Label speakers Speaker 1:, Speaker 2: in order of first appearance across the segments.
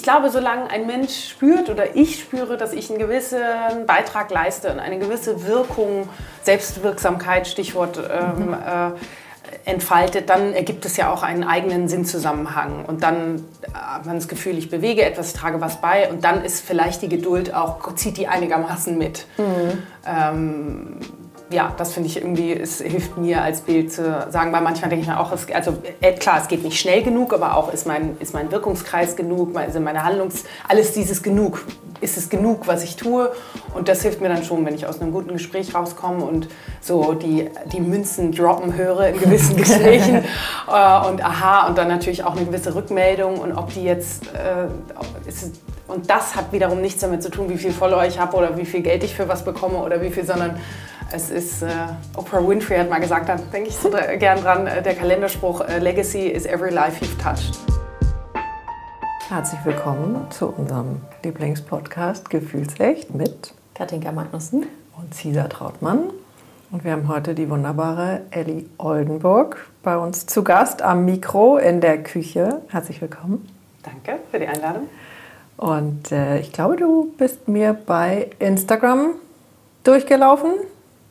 Speaker 1: ich glaube, solange ein Mensch spürt oder ich spüre, dass ich einen gewissen Beitrag leiste und eine gewisse Wirkung, Selbstwirksamkeit, Stichwort, ähm, mhm. äh, entfaltet, dann ergibt es ja auch einen eigenen Sinnzusammenhang. Und dann hat man das Gefühl, ich bewege etwas, trage was bei und dann ist vielleicht die Geduld auch, zieht die einigermaßen mit. Mhm. Ähm, ja, das finde ich irgendwie, es hilft mir als Bild zu sagen, weil manchmal denke ich mir auch, es, also äh, klar, es geht nicht schnell genug, aber auch ist mein, ist mein Wirkungskreis genug, sind meine Handlungs, alles dieses genug, ist es genug, was ich tue? Und das hilft mir dann schon, wenn ich aus einem guten Gespräch rauskomme und so die, die Münzen droppen höre in gewissen Gesprächen äh, und aha und dann natürlich auch eine gewisse Rückmeldung und ob die jetzt, äh, ist, und das hat wiederum nichts damit zu tun, wie viel Follower ich habe oder wie viel Geld ich für was bekomme oder wie viel, sondern es ist, äh, Oprah Winfrey hat mal gesagt, da denke ich so gern dran, äh, der Kalenderspruch, äh, Legacy is every life you've touched.
Speaker 2: Herzlich willkommen zu unserem Lieblingspodcast Gefühlsecht mit
Speaker 3: Katinka Magnussen
Speaker 2: und Cesar Trautmann. Und wir haben heute die wunderbare Ellie Oldenburg bei uns zu Gast am Mikro in der Küche. Herzlich willkommen.
Speaker 1: Danke für die Einladung.
Speaker 2: Und äh, ich glaube, du bist mir bei Instagram durchgelaufen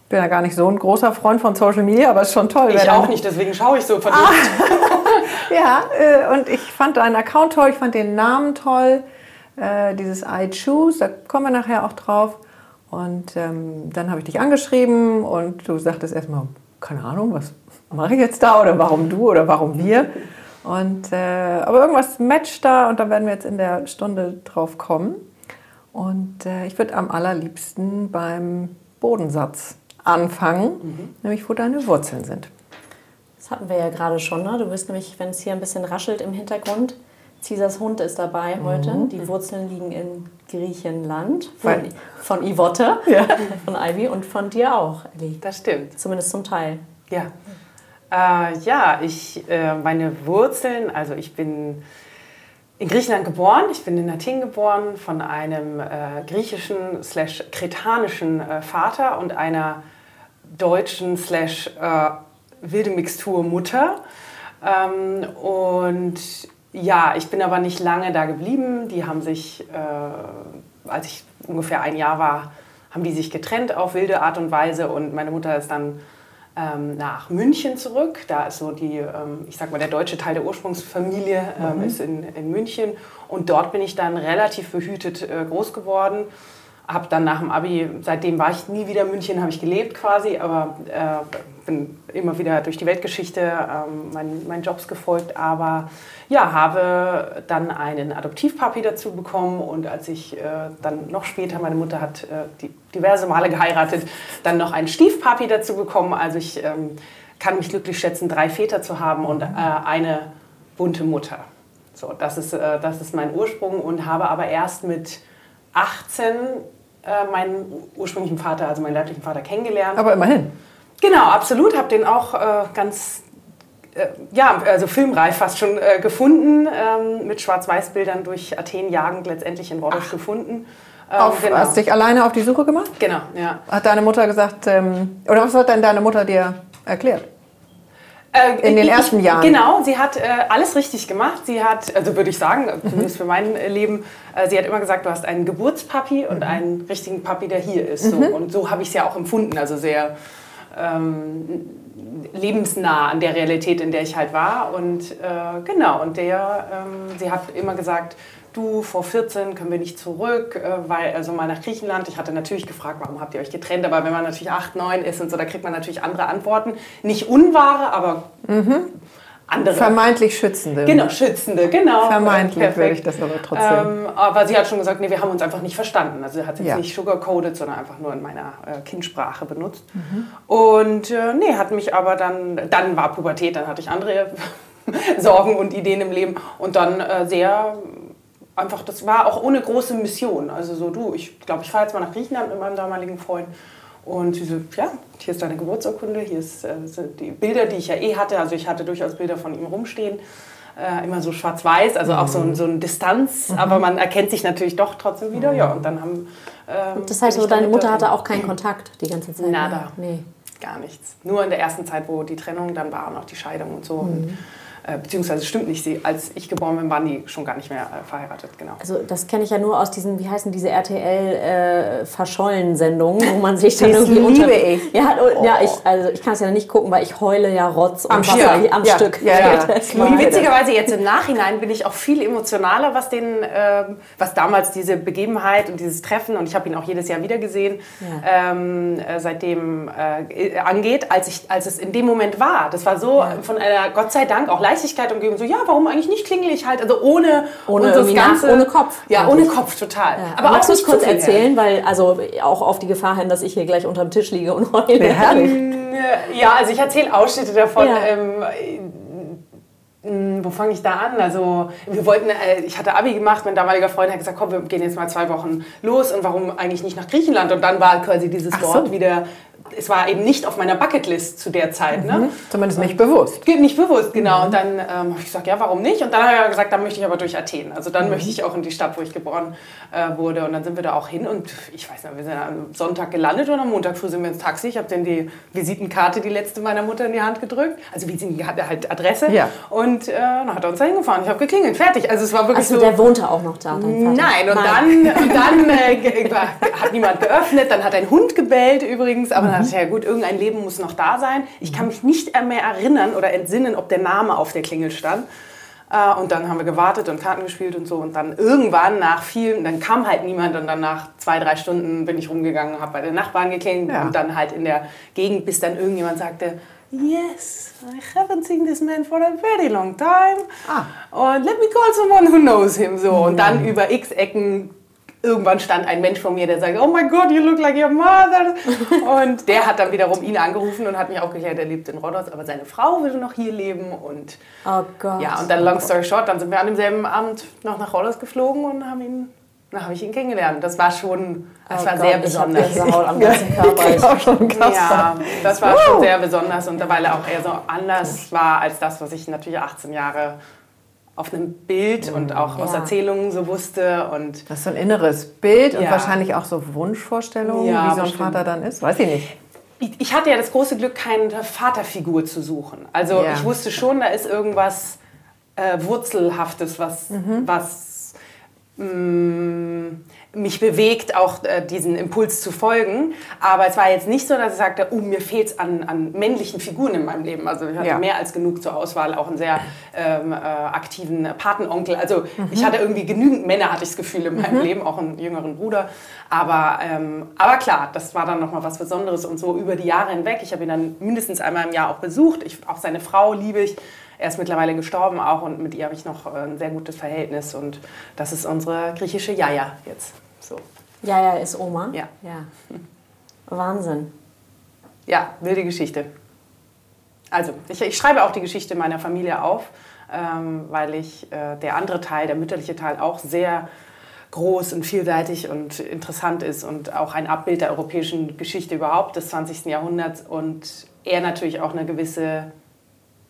Speaker 2: bin ja gar nicht so ein großer Freund von Social Media, aber es ist schon toll.
Speaker 1: Ich auch nicht, deswegen schaue ich so verdammt.
Speaker 2: Ah. ja, äh, und ich fand deinen Account toll, ich fand den Namen toll, äh, dieses I Choose, da kommen wir nachher auch drauf. Und ähm, dann habe ich dich angeschrieben und du sagtest erstmal, keine Ahnung, was mache ich jetzt da oder warum du oder warum wir. Und, äh, aber irgendwas matcht da und da werden wir jetzt in der Stunde drauf kommen. Und äh, ich würde am allerliebsten beim Bodensatz anfangen, mhm. nämlich wo deine Wurzeln sind.
Speaker 3: Das hatten wir ja gerade schon. Ne? Du bist nämlich, wenn es hier ein bisschen raschelt im Hintergrund, Caesars Hund ist dabei heute. Mhm. Die Wurzeln liegen in Griechenland von, von Ivotte, ja. von Ivy und von dir auch,
Speaker 1: Ellie. Das stimmt.
Speaker 3: Zumindest zum Teil.
Speaker 1: Ja. Äh, ja, ich, äh, meine Wurzeln, also ich bin in Griechenland geboren. Ich bin in Athen geboren von einem äh, griechischen slash kretanischen äh, Vater und einer deutschen slash äh, wilde Mixtur Mutter. Ähm, und ja, ich bin aber nicht lange da geblieben. Die haben sich, äh, als ich ungefähr ein Jahr war, haben die sich getrennt auf wilde Art und Weise und meine Mutter ist dann ähm, nach München zurück. Da ist so die, ähm, ich sag mal, der deutsche Teil der Ursprungsfamilie ähm, mhm. ist in, in München. Und dort bin ich dann relativ behütet äh, groß geworden. Habe dann nach dem Abi, seitdem war ich nie wieder in München, habe ich gelebt quasi, aber äh, bin immer wieder durch die Weltgeschichte ähm, meinen, meinen Jobs gefolgt. Aber ja, habe dann einen Adoptivpapi dazu bekommen und als ich äh, dann noch später, meine Mutter hat äh, die, diverse Male geheiratet, dann noch einen Stiefpapi dazu bekommen. Also ich ähm, kann mich glücklich schätzen, drei Väter zu haben und äh, eine bunte Mutter. So, das ist, äh, das ist mein Ursprung und habe aber erst mit 18 äh, meinen ursprünglichen Vater, also meinen leiblichen Vater kennengelernt.
Speaker 2: Aber immerhin.
Speaker 1: Genau, absolut. Habe den auch äh, ganz äh, ja, also filmreif fast schon äh, gefunden, ähm, mit Schwarz-Weiß-Bildern durch Athen jagend letztendlich in Rhodos gefunden.
Speaker 2: Ähm, auf, genau. Hast dich alleine auf die Suche gemacht?
Speaker 1: Genau, ja.
Speaker 2: Hat deine Mutter gesagt, ähm, oder was hat denn deine Mutter dir erklärt? Äh, in den ersten Jahren.
Speaker 1: Genau, sie hat äh, alles richtig gemacht. Sie hat, also würde ich sagen, mhm. zumindest für mein Leben, äh, sie hat immer gesagt, du hast einen Geburtspapi und mhm. einen richtigen Papi, der hier ist. Mhm. So. Und so habe ich es ja auch empfunden. Also sehr ähm, lebensnah an der Realität, in der ich halt war. Und äh, genau, und der, ähm, sie hat immer gesagt, du, vor 14 können wir nicht zurück, äh, weil, also mal nach Griechenland. Ich hatte natürlich gefragt, warum habt ihr euch getrennt? Aber wenn man natürlich 8, 9 ist und so, da kriegt man natürlich andere Antworten. Nicht unwahre, aber mhm andere.
Speaker 2: Vermeintlich Schützende.
Speaker 1: Genau, Schützende, genau.
Speaker 2: Vermeintlich Perfekt. würde ich das aber trotzdem.
Speaker 1: Ähm, aber sie hat schon gesagt, nee, wir haben uns einfach nicht verstanden. Also sie hat es ja. nicht sugarcoded, sondern einfach nur in meiner äh, Kindsprache benutzt. Mhm. Und äh, nee, hat mich aber dann, dann war Pubertät, dann hatte ich andere Sorgen und Ideen im Leben und dann äh, sehr einfach, das war auch ohne große Mission. Also so, du, ich glaube, ich fahre jetzt mal nach Griechenland mit meinem damaligen Freund und sie so, ja, hier ist deine Geburtsurkunde, hier ist, äh, sind die Bilder, die ich ja eh hatte. Also ich hatte durchaus Bilder von ihm rumstehen. Äh, immer so schwarz-weiß, also auch so, so eine Distanz, mhm. aber man erkennt sich natürlich doch trotzdem wieder. Ja, und dann haben.
Speaker 3: Ähm, das heißt, so deine Mutter hatte auch keinen Kontakt die ganze Zeit?
Speaker 1: Nada. Nee. Gar nichts. Nur in der ersten Zeit, wo die Trennung dann war und auch die Scheidung und so. Mhm. Und, beziehungsweise stimmt nicht, sie, als ich geboren bin, waren die schon gar nicht mehr äh, verheiratet, genau.
Speaker 3: Also das kenne ich ja nur aus diesen, wie heißen diese RTL-Verschollen-Sendungen, wo man sich dann irgendwie
Speaker 2: liebe
Speaker 3: unter...
Speaker 2: ich.
Speaker 3: Ja, oh, ja ich, also ich kann es ja nicht gucken, weil ich heule ja Rotz und
Speaker 2: Am
Speaker 3: Wasser
Speaker 2: Stück.
Speaker 3: am
Speaker 2: Ja,
Speaker 3: Stück.
Speaker 2: ja, ja. liebe
Speaker 1: Witzigerweise jetzt im Nachhinein bin ich auch viel emotionaler, was den, ähm, was damals diese Begebenheit und dieses Treffen und ich habe ihn auch jedes Jahr wieder gesehen,
Speaker 3: Ja.
Speaker 1: ähm, äh, seitdem äh, angeht, als ich, als es in dem Moment war. Das war so von einer Gott sei Dank auch Leichtigkeit umgeben. So ja, warum eigentlich nicht klingel ich halt, also ohne
Speaker 3: Ohne
Speaker 1: das
Speaker 3: nach- ohne Kopf
Speaker 1: Ja, ohne Kopf total.
Speaker 3: Ja,
Speaker 1: Aber auch
Speaker 3: magst du es
Speaker 1: nicht
Speaker 3: kurz erzählen, weil also auch auf die Gefahr hin, dass ich hier gleich unterm Tisch liege und heule.
Speaker 2: Ja, herrlich.
Speaker 1: Ja, also ich erzähle Ausschnitte davon.
Speaker 3: Ja.
Speaker 1: Ähm, äh, wo fange ich da an? Also wir wollten, äh, ich hatte Abi gemacht, mein damaliger Freund hat gesagt, komm, wir gehen jetzt mal zwei Wochen los und warum eigentlich nicht nach Griechenland? Und dann war quasi dieses
Speaker 2: so.
Speaker 1: Wort wieder, es war eben nicht auf meiner Bucketlist zu der Zeit. Ne?
Speaker 2: Zumindest nicht bewusst.
Speaker 1: Nicht bewusst, genau. Und dann ähm, habe ich gesagt, ja, warum nicht? Und dann hat er gesagt, dann möchte ich aber durch Athen. Also dann möchte ich auch in die Stadt, wo ich geboren äh, wurde. Und dann sind wir da auch hin. Und ich weiß nicht, wir sind am Sonntag gelandet und am Montag früh sind wir ins Taxi. Ich habe dann die Visitenkarte, die letzte meiner Mutter, in die Hand gedrückt. Also Visitenkarte, halt Adresse.
Speaker 2: Ja.
Speaker 1: Und äh, dann hat er uns da hingefahren. Ich habe geklingelt, fertig. Also es war wirklich
Speaker 3: Achso,
Speaker 1: so...
Speaker 3: der wohnte auch noch da.
Speaker 1: Nein, und dann, und dann äh, hat niemand geöffnet, dann hat ein Hund gebellt übrigens, aber dann dachte ich, ja gut, irgendein Leben muss noch da sein. Ich kann mich nicht mehr erinnern oder entsinnen, ob der Name auf der Klingel stand. Äh, Und dann haben wir gewartet und Karten gespielt und so. Und dann irgendwann nach vielen, dann kam halt niemand. Und dann nach zwei, drei Stunden bin ich rumgegangen, habe bei den Nachbarn geklingelt
Speaker 2: Ja.
Speaker 1: und dann halt in der Gegend, bis dann irgendjemand sagte, Yes, I haven't seen this man for a very long time.
Speaker 2: Ah.
Speaker 1: Und let me call someone who knows him. So. Und dann über x Ecken irgendwann stand ein Mensch vor mir, der sagte, oh my God, you look like your mother. und der hat dann wiederum ihn angerufen und hat mich auch geklärt, er lebt in Rhodos, aber seine Frau will noch hier leben. Und
Speaker 3: Oh Gott.
Speaker 1: ja, und dann long story short, dann sind wir an demselben Abend noch nach Rhodos geflogen und haben ihn, dann habe ich ihn kennengelernt. Das war schon, das
Speaker 3: Oh
Speaker 1: war
Speaker 3: Gott,
Speaker 1: sehr
Speaker 3: ich
Speaker 1: besonders.
Speaker 3: Gänsehaut am ganzen Körper. Ich-
Speaker 2: auch schon krass.
Speaker 1: Ja, das war schon sehr besonders und weil er auch eher so anders war als das, was ich natürlich 18 Jahre auf einem Bild und auch aus
Speaker 3: Ja.
Speaker 1: Erzählungen so wusste und
Speaker 2: Das ist so ein inneres Bild und
Speaker 1: Ja.
Speaker 2: wahrscheinlich auch so Wunschvorstellungen,
Speaker 1: Ja,
Speaker 2: wie so ein
Speaker 1: bestimmt.
Speaker 2: Vater dann ist. Weiß ich nicht.
Speaker 1: ich, hatte ja das große Glück, keine Vaterfigur zu suchen. Also ich wusste schon, da ist irgendwas äh, Wurzelhaftes, was, was mh, mich bewegt, auch äh, diesen Impuls zu folgen. Aber es war jetzt nicht so, dass ich sagte, oh, mir fehlt es an, an männlichen Figuren in meinem Leben. Also ich hatte
Speaker 2: Ja.
Speaker 1: mehr als genug zur Auswahl, auch einen sehr ähm, äh, aktiven Patenonkel. Also ich hatte irgendwie genügend Männer, hatte ich das Gefühl, in meinem Leben, auch einen jüngeren Bruder. Aber, ähm, aber klar, das war dann nochmal was Besonderes und so über die Jahre hinweg. Ich habe ihn dann mindestens einmal im Jahr auch besucht. Ich, auch seine Frau liebe ich. Er ist mittlerweile gestorben auch und mit ihr habe ich noch äh, ein sehr gutes Verhältnis. Und das ist unsere griechische Jaja jetzt. So.
Speaker 3: Ja, ja, ist Oma.
Speaker 1: Ja.
Speaker 3: ja. Wahnsinn.
Speaker 1: Ja, wilde Geschichte. Also, ich, ich schreibe auch die Geschichte meiner Familie auf, ähm, weil ich äh, der andere Teil, der mütterliche Teil, auch sehr groß und vielseitig und interessant ist und auch ein Abbild der europäischen Geschichte überhaupt des 20. Jahrhunderts und er natürlich auch eine gewisse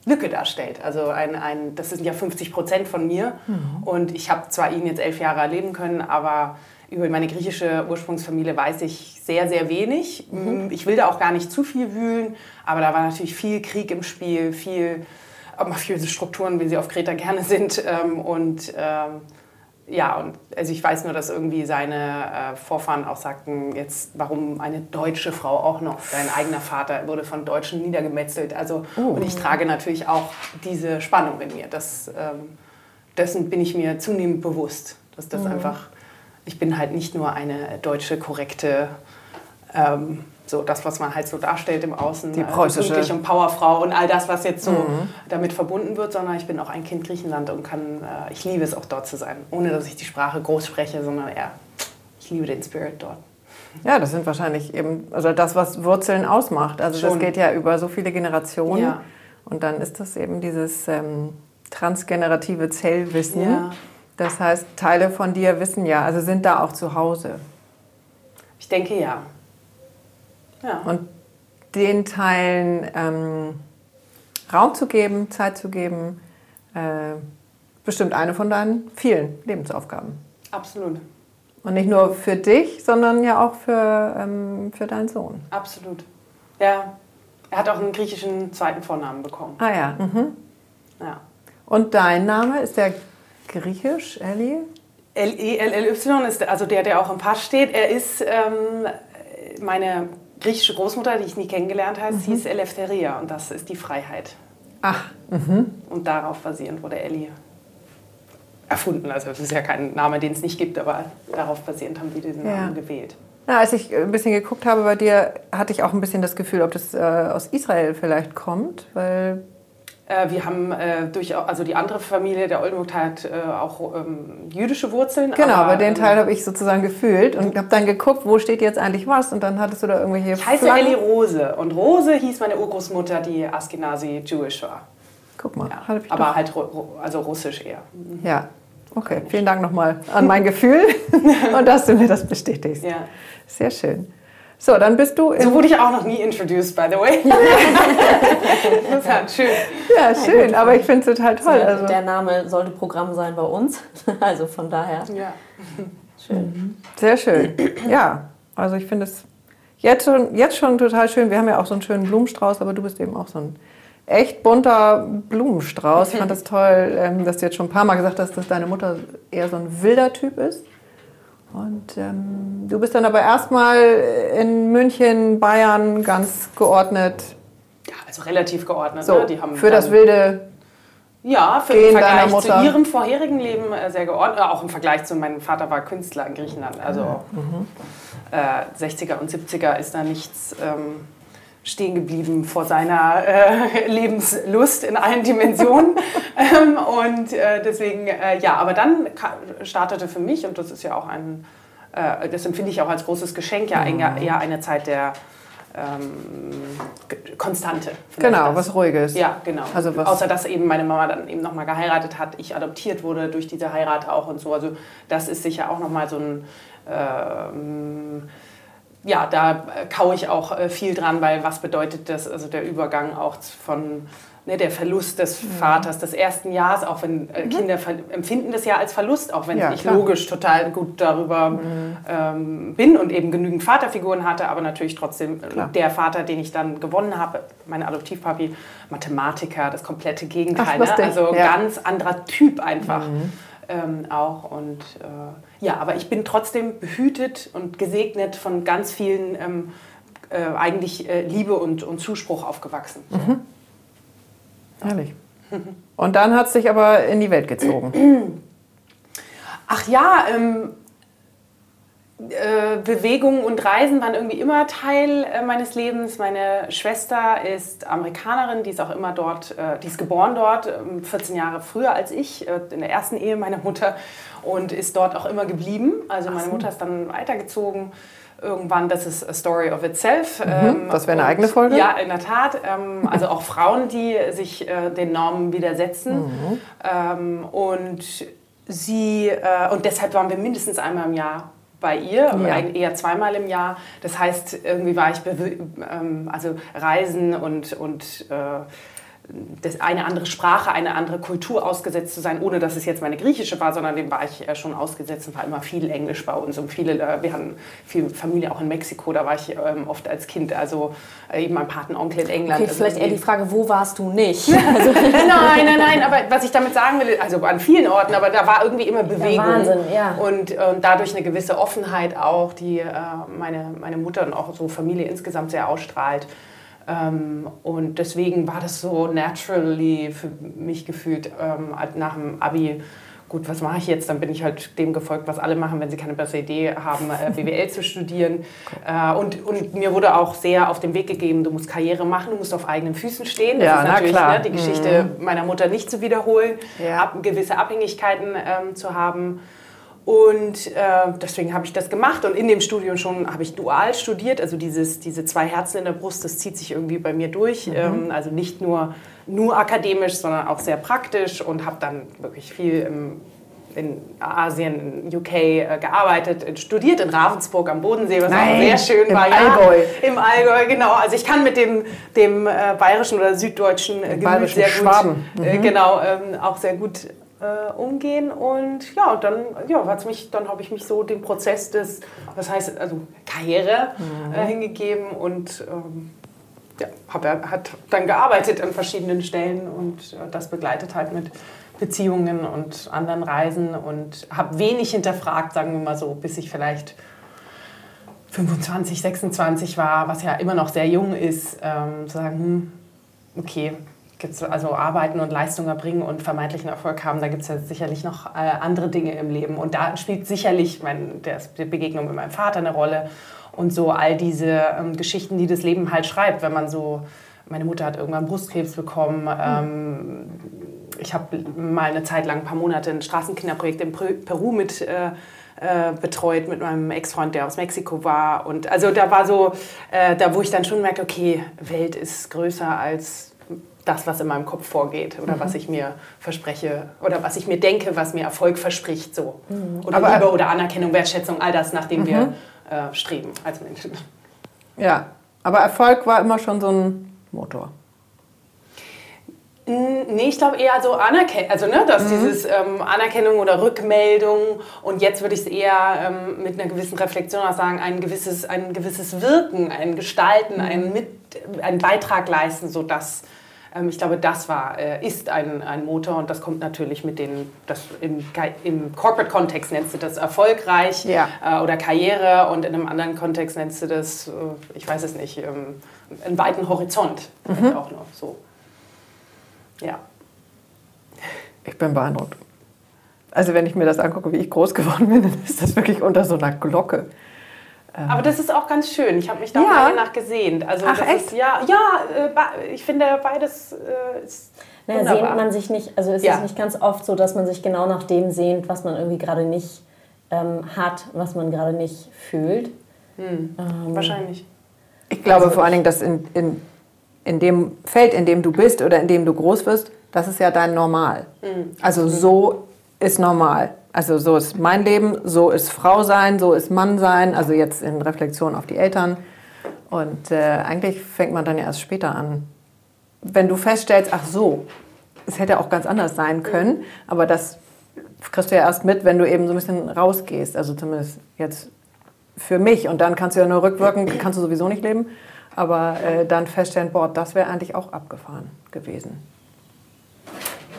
Speaker 1: Lücke darstellt. Also ein, ein, das sind ja 50 Prozent von mir und ich habe zwar ihn jetzt elf Jahre erleben können, aber über meine griechische Ursprungsfamilie weiß ich sehr, sehr wenig. Ich will da auch gar nicht zu viel wühlen, aber da war natürlich viel Krieg im Spiel, viel mafiöse Strukturen, wie sie auf Kreta gerne sind ähm, und ähm, ja, und also ich weiß nur, dass irgendwie seine äh, Vorfahren auch sagten, jetzt warum eine deutsche Frau auch noch, sein eigener Vater wurde von Deutschen niedergemetzelt. Also und ich trage natürlich auch diese Spannung in mir. Das, ähm, dessen bin ich mir zunehmend bewusst, dass das einfach, ich bin halt nicht nur eine deutsche korrekte ähm, so das, was man halt so darstellt im Außen,
Speaker 2: Die
Speaker 1: äh,
Speaker 2: preußische-
Speaker 1: pünktlich und Powerfrau und all das, was jetzt so damit verbunden wird, sondern ich bin auch ein Kind Griechenland und kann, äh, ich liebe es auch dort zu sein, ohne dass ich die Sprache groß spreche, sondern eher, ich liebe den Spirit dort.
Speaker 2: Ja, das sind wahrscheinlich eben, also das, was Wurzeln ausmacht. Also das
Speaker 1: Schon.
Speaker 2: geht ja über so viele Generationen.
Speaker 1: Ja.
Speaker 2: Und dann ist das eben dieses ähm, transgenerative Zellwissen.
Speaker 1: Ja.
Speaker 2: Das heißt, Teile von dir wissen ja, also sind da auch zu Hause.
Speaker 1: Ich denke ja. Ja.
Speaker 2: Und den Teilen ähm, Raum zu geben, Zeit zu geben, äh, bestimmt eine von deinen vielen Lebensaufgaben.
Speaker 1: Absolut.
Speaker 2: Und nicht nur für dich, sondern ja auch für, ähm, für deinen Sohn.
Speaker 1: Absolut. Ja. Er hat auch einen griechischen zweiten Vornamen bekommen.
Speaker 2: Ah ja. Mhm.
Speaker 1: Ja.
Speaker 2: Und dein Name ist der griechisch, Ellie?
Speaker 1: L-E-L-L-Y ist also der, der auch im Pass steht. Er ist ähm, meine griechische Großmutter, die ich nie kennengelernt habe, mhm. hieß Eleftheria und das ist die Freiheit.
Speaker 2: Ach. Mhm.
Speaker 1: Und darauf basierend wurde Ellie erfunden. Also es ist ja kein Name, den es nicht gibt, aber darauf basierend haben die diesen ja. Namen gewählt.
Speaker 2: Na, als ich ein bisschen geguckt habe bei dir, hatte ich auch ein bisschen das Gefühl, ob das äh, aus Israel vielleicht kommt, weil
Speaker 1: wir haben äh, durch, also die andere Familie, der Oldenburg hat äh, auch ähm, jüdische Wurzeln.
Speaker 2: Genau, aber, den ähm, Teil habe ich sozusagen gefühlt und habe dann geguckt, wo steht jetzt eigentlich was und dann hattest du da irgendwelche
Speaker 1: Ich heiße Ellie Rose und Rose hieß meine Urgroßmutter, die Askenazi Jewish war.
Speaker 2: Guck mal.
Speaker 1: Ja, aber halt also russisch eher.
Speaker 2: Mhm. Ja, okay. Vielen Dank nochmal an mein Gefühl und dass du mir das bestätigst. Ja. Sehr schön. So, dann bist du.
Speaker 1: So wurde ich auch noch nie introduced, by the way. Interessant, schön.
Speaker 2: Ja, schön, aber ich finde es total toll.
Speaker 3: Also, der Name sollte Programm sein bei uns. Also von daher.
Speaker 1: Ja.
Speaker 2: Schön. Sehr schön. Ja, also ich finde es jetzt schon, jetzt schon total schön. Wir haben ja auch so einen schönen Blumenstrauß, aber du bist eben auch so ein echt bunter Blumenstrauß. Ich fand das toll, ähm, dass du jetzt schon ein paar Mal gesagt hast, dass deine Mutter eher so ein wilder Typ ist. Und ähm, du bist dann aber erstmal in München, Bayern ganz geordnet.
Speaker 1: Ja, also relativ geordnet.
Speaker 2: So,
Speaker 1: ne?
Speaker 2: Die haben für das wilde
Speaker 1: ja, für im Vergleich zu ihrem vorherigen Leben äh, sehr geordnet. Auch im Vergleich zu meinem Vater war Künstler in Griechenland. Also mhm. äh, 60er und 70er ist da nichts ähm, stehen geblieben vor seiner äh, Lebenslust in allen Dimensionen. ähm, und äh, deswegen, äh, ja, aber dann startete für mich, und das ist ja auch ein, äh, das empfinde ich auch als großes Geschenk, ja mhm. eher eine Zeit der ähm, Konstante.
Speaker 2: Genau, das. was Ruhiges.
Speaker 1: Ja, genau. Also was Außer dass eben meine Mama dann eben nochmal geheiratet hat, ich adoptiert wurde durch diese Heirat auch und so. Also das ist sicher auch nochmal so ein... Ähm, ja, da kaue ich auch äh, viel dran, weil was bedeutet das, also der Übergang auch von ne, der Verlust des mhm. Vaters des ersten Jahres, auch wenn äh, mhm. Kinder empfinden das ja als Verlust, auch wenn ja, ich klar. logisch total gut darüber mhm. ähm, bin und eben genügend Vaterfiguren hatte, aber natürlich trotzdem äh, klar. der Vater, den ich dann gewonnen habe, mein Adoptivpapi, Mathematiker, das komplette Gegenteil, Ach, ne? also ja. ganz anderer Typ einfach. Mhm ähm, auch. Und äh, ja, aber ich bin trotzdem behütet und gesegnet von ganz vielen ähm, äh, eigentlich äh, Liebe und, und Zuspruch aufgewachsen.
Speaker 2: Mhm. Herrlich. Und dann hat es dich aber in die Welt gezogen.
Speaker 1: Ach ja, ähm, äh, Bewegung und Reisen waren irgendwie immer Teil äh, meines Lebens. Meine Schwester ist Amerikanerin, die ist auch immer dort, äh, die ist geboren dort, 14 ähm, Jahre früher als ich, äh, in der ersten Ehe meiner Mutter und ist dort auch immer geblieben. Also meine Mutter ist dann weitergezogen. Irgendwann, das ist a story of itself.
Speaker 2: Mhm, ähm, das wäre eine eigene Folge?
Speaker 1: Ja, in der Tat. Ähm, also auch Frauen, die sich äh, den Normen widersetzen. Mhm. Ähm, und sie, äh, und deshalb waren wir mindestens einmal im Jahr bei ihr, ja. eher zweimal im Jahr. Das heißt, irgendwie war ich, ähm, also Reisen und, und äh, das eine andere Sprache, eine andere Kultur ausgesetzt zu sein, ohne dass es jetzt meine griechische war, sondern dem war ich schon ausgesetzt und war immer viel Englisch bei uns und viele, äh, wir hatten viel Familie auch in Mexiko, da war ich ähm, oft als Kind, also äh, eben mein Patenonkel in England.
Speaker 3: Okay,
Speaker 1: also
Speaker 3: vielleicht eher die Frage, wo warst du nicht?
Speaker 1: Also nein, nein, nein, aber was ich damit sagen will, also an vielen Orten, aber da war irgendwie immer Bewegung
Speaker 3: Wahnsinn, ja.
Speaker 1: und, und dadurch eine gewisse Offenheit auch, die äh, meine, meine Mutter und auch so Familie insgesamt sehr ausstrahlt. Ähm, und deswegen war das so naturally für mich gefühlt ähm, nach dem Abi. Gut, was mache ich jetzt? Dann bin ich halt dem gefolgt, was alle machen, wenn sie keine bessere Idee haben, äh, BWL zu studieren. Äh, und, und mir wurde auch sehr auf den Weg gegeben, du musst Karriere machen, du musst auf eigenen Füßen stehen.
Speaker 2: Das ja, ist natürlich ne,
Speaker 1: die Geschichte mhm. meiner Mutter nicht zu wiederholen, ja. ab, gewisse Abhängigkeiten ähm, zu haben. Und äh, deswegen habe ich das gemacht und in dem Studium schon habe ich dual studiert. Also dieses, diese zwei Herzen in der Brust, das zieht sich irgendwie bei mir durch. Mhm. Ähm, also nicht nur, nur akademisch, sondern auch sehr praktisch und habe dann wirklich viel im, in Asien, in UK äh, gearbeitet, studiert in Ravensburg am Bodensee, was Nein, auch sehr schön
Speaker 2: im
Speaker 1: war.
Speaker 2: Allgäu.
Speaker 1: Ja, Im Allgäu, genau. Also ich kann mit dem, dem äh, bayerischen oder süddeutschen äh, Gemüt sehr gut,
Speaker 2: Schwaben.
Speaker 1: Äh, mhm. genau, ähm, auch sehr gut äh, umgehen und ja, dann, ja, hat's mich, dann habe ich mich so dem Prozess des, was heißt, also Karriere mhm. äh, hingegeben und ähm, ja, hab, hat dann gearbeitet an verschiedenen Stellen und das begleitet halt mit Beziehungen und anderen Reisen und habe wenig hinterfragt, sagen wir mal so, bis ich vielleicht 25, 26 war, was ja immer noch sehr jung ist, ähm, zu sagen, hm, okay, gibt's also arbeiten und Leistung erbringen und vermeintlichen Erfolg haben, da gibt es ja sicherlich noch äh, andere Dinge im Leben. Und da spielt sicherlich mein, der, die Begegnung mit meinem Vater eine Rolle und so all diese ähm, Geschichten, die das Leben halt schreibt, wenn man so, meine Mutter hat irgendwann Brustkrebs bekommen, ähm, ich habe mal eine Zeit lang, ein paar Monate, ein Straßenkinderprojekt in Peru mit äh, äh, betreut mit meinem Ex-Freund, der aus Mexiko war. Und also da war so, äh, da wo ich dann schon merke, okay, Welt ist größer als das, was in meinem Kopf vorgeht oder mhm. was ich mir verspreche oder was ich mir denke, was mir Erfolg verspricht. So. Mhm. Oder Aber, Liebe oder Anerkennung, Wertschätzung, all das, nach dem mhm. wir äh, streben als Menschen.
Speaker 2: Ja, aber Erfolg war immer schon so ein Motor.
Speaker 1: Nee, ich glaube eher so Anerkennung, also ne, dass mhm. dieses ähm, Anerkennung oder Rückmeldung und jetzt würde ich es eher ähm, mit einer gewissen Reflexion auch sagen, ein gewisses, ein gewisses Wirken, ein Gestalten, mhm. ein, mit, einen Beitrag leisten, sodass ich glaube, das war, äh, ist ein, ein Motor und das kommt natürlich mit den, das im, im Corporate-Kontext nennst du das erfolgreich ja. äh, oder Karriere und in einem anderen Kontext nennst du das, äh, ich weiß es nicht, ähm, einen weiten Horizont mhm. auch noch so. Ja.
Speaker 2: Ich bin beeindruckt. Also wenn ich mir das angucke, wie ich groß geworden bin, dann ist das wirklich unter so einer Glocke.
Speaker 1: Ähm. Aber das ist auch ganz schön. Ich habe mich da ja. nach gesehnt. Also
Speaker 2: Ach, echt?
Speaker 1: Ist, ja, ja, äh, ich finde beides äh, ist
Speaker 3: naja, sehnt man sich nicht, also ist ja. es nicht ganz oft so, dass man sich genau nach dem sehnt, was man irgendwie gerade nicht ähm, hat, was man gerade nicht fühlt.
Speaker 1: Hm. Ähm, Wahrscheinlich.
Speaker 2: Ich glaube also vor allen Dingen, dass in, in in dem Feld, in dem du bist oder in dem du groß wirst, das ist ja dein Normal. Mhm. Also so ist normal. Also so ist mein Leben, so ist Frau sein, so ist Mann sein, also jetzt in Reflexion auf die Eltern. Und äh, eigentlich fängt man dann ja erst später an. Wenn du feststellst, ach so, es hätte auch ganz anders sein können, aber das kriegst du ja erst mit, wenn du eben so ein bisschen rausgehst. Also zumindest jetzt für mich. Und dann kannst du ja nur rückwirken, kannst du sowieso nicht leben aber äh, dann feststellen, boah, das wäre eigentlich auch abgefahren gewesen.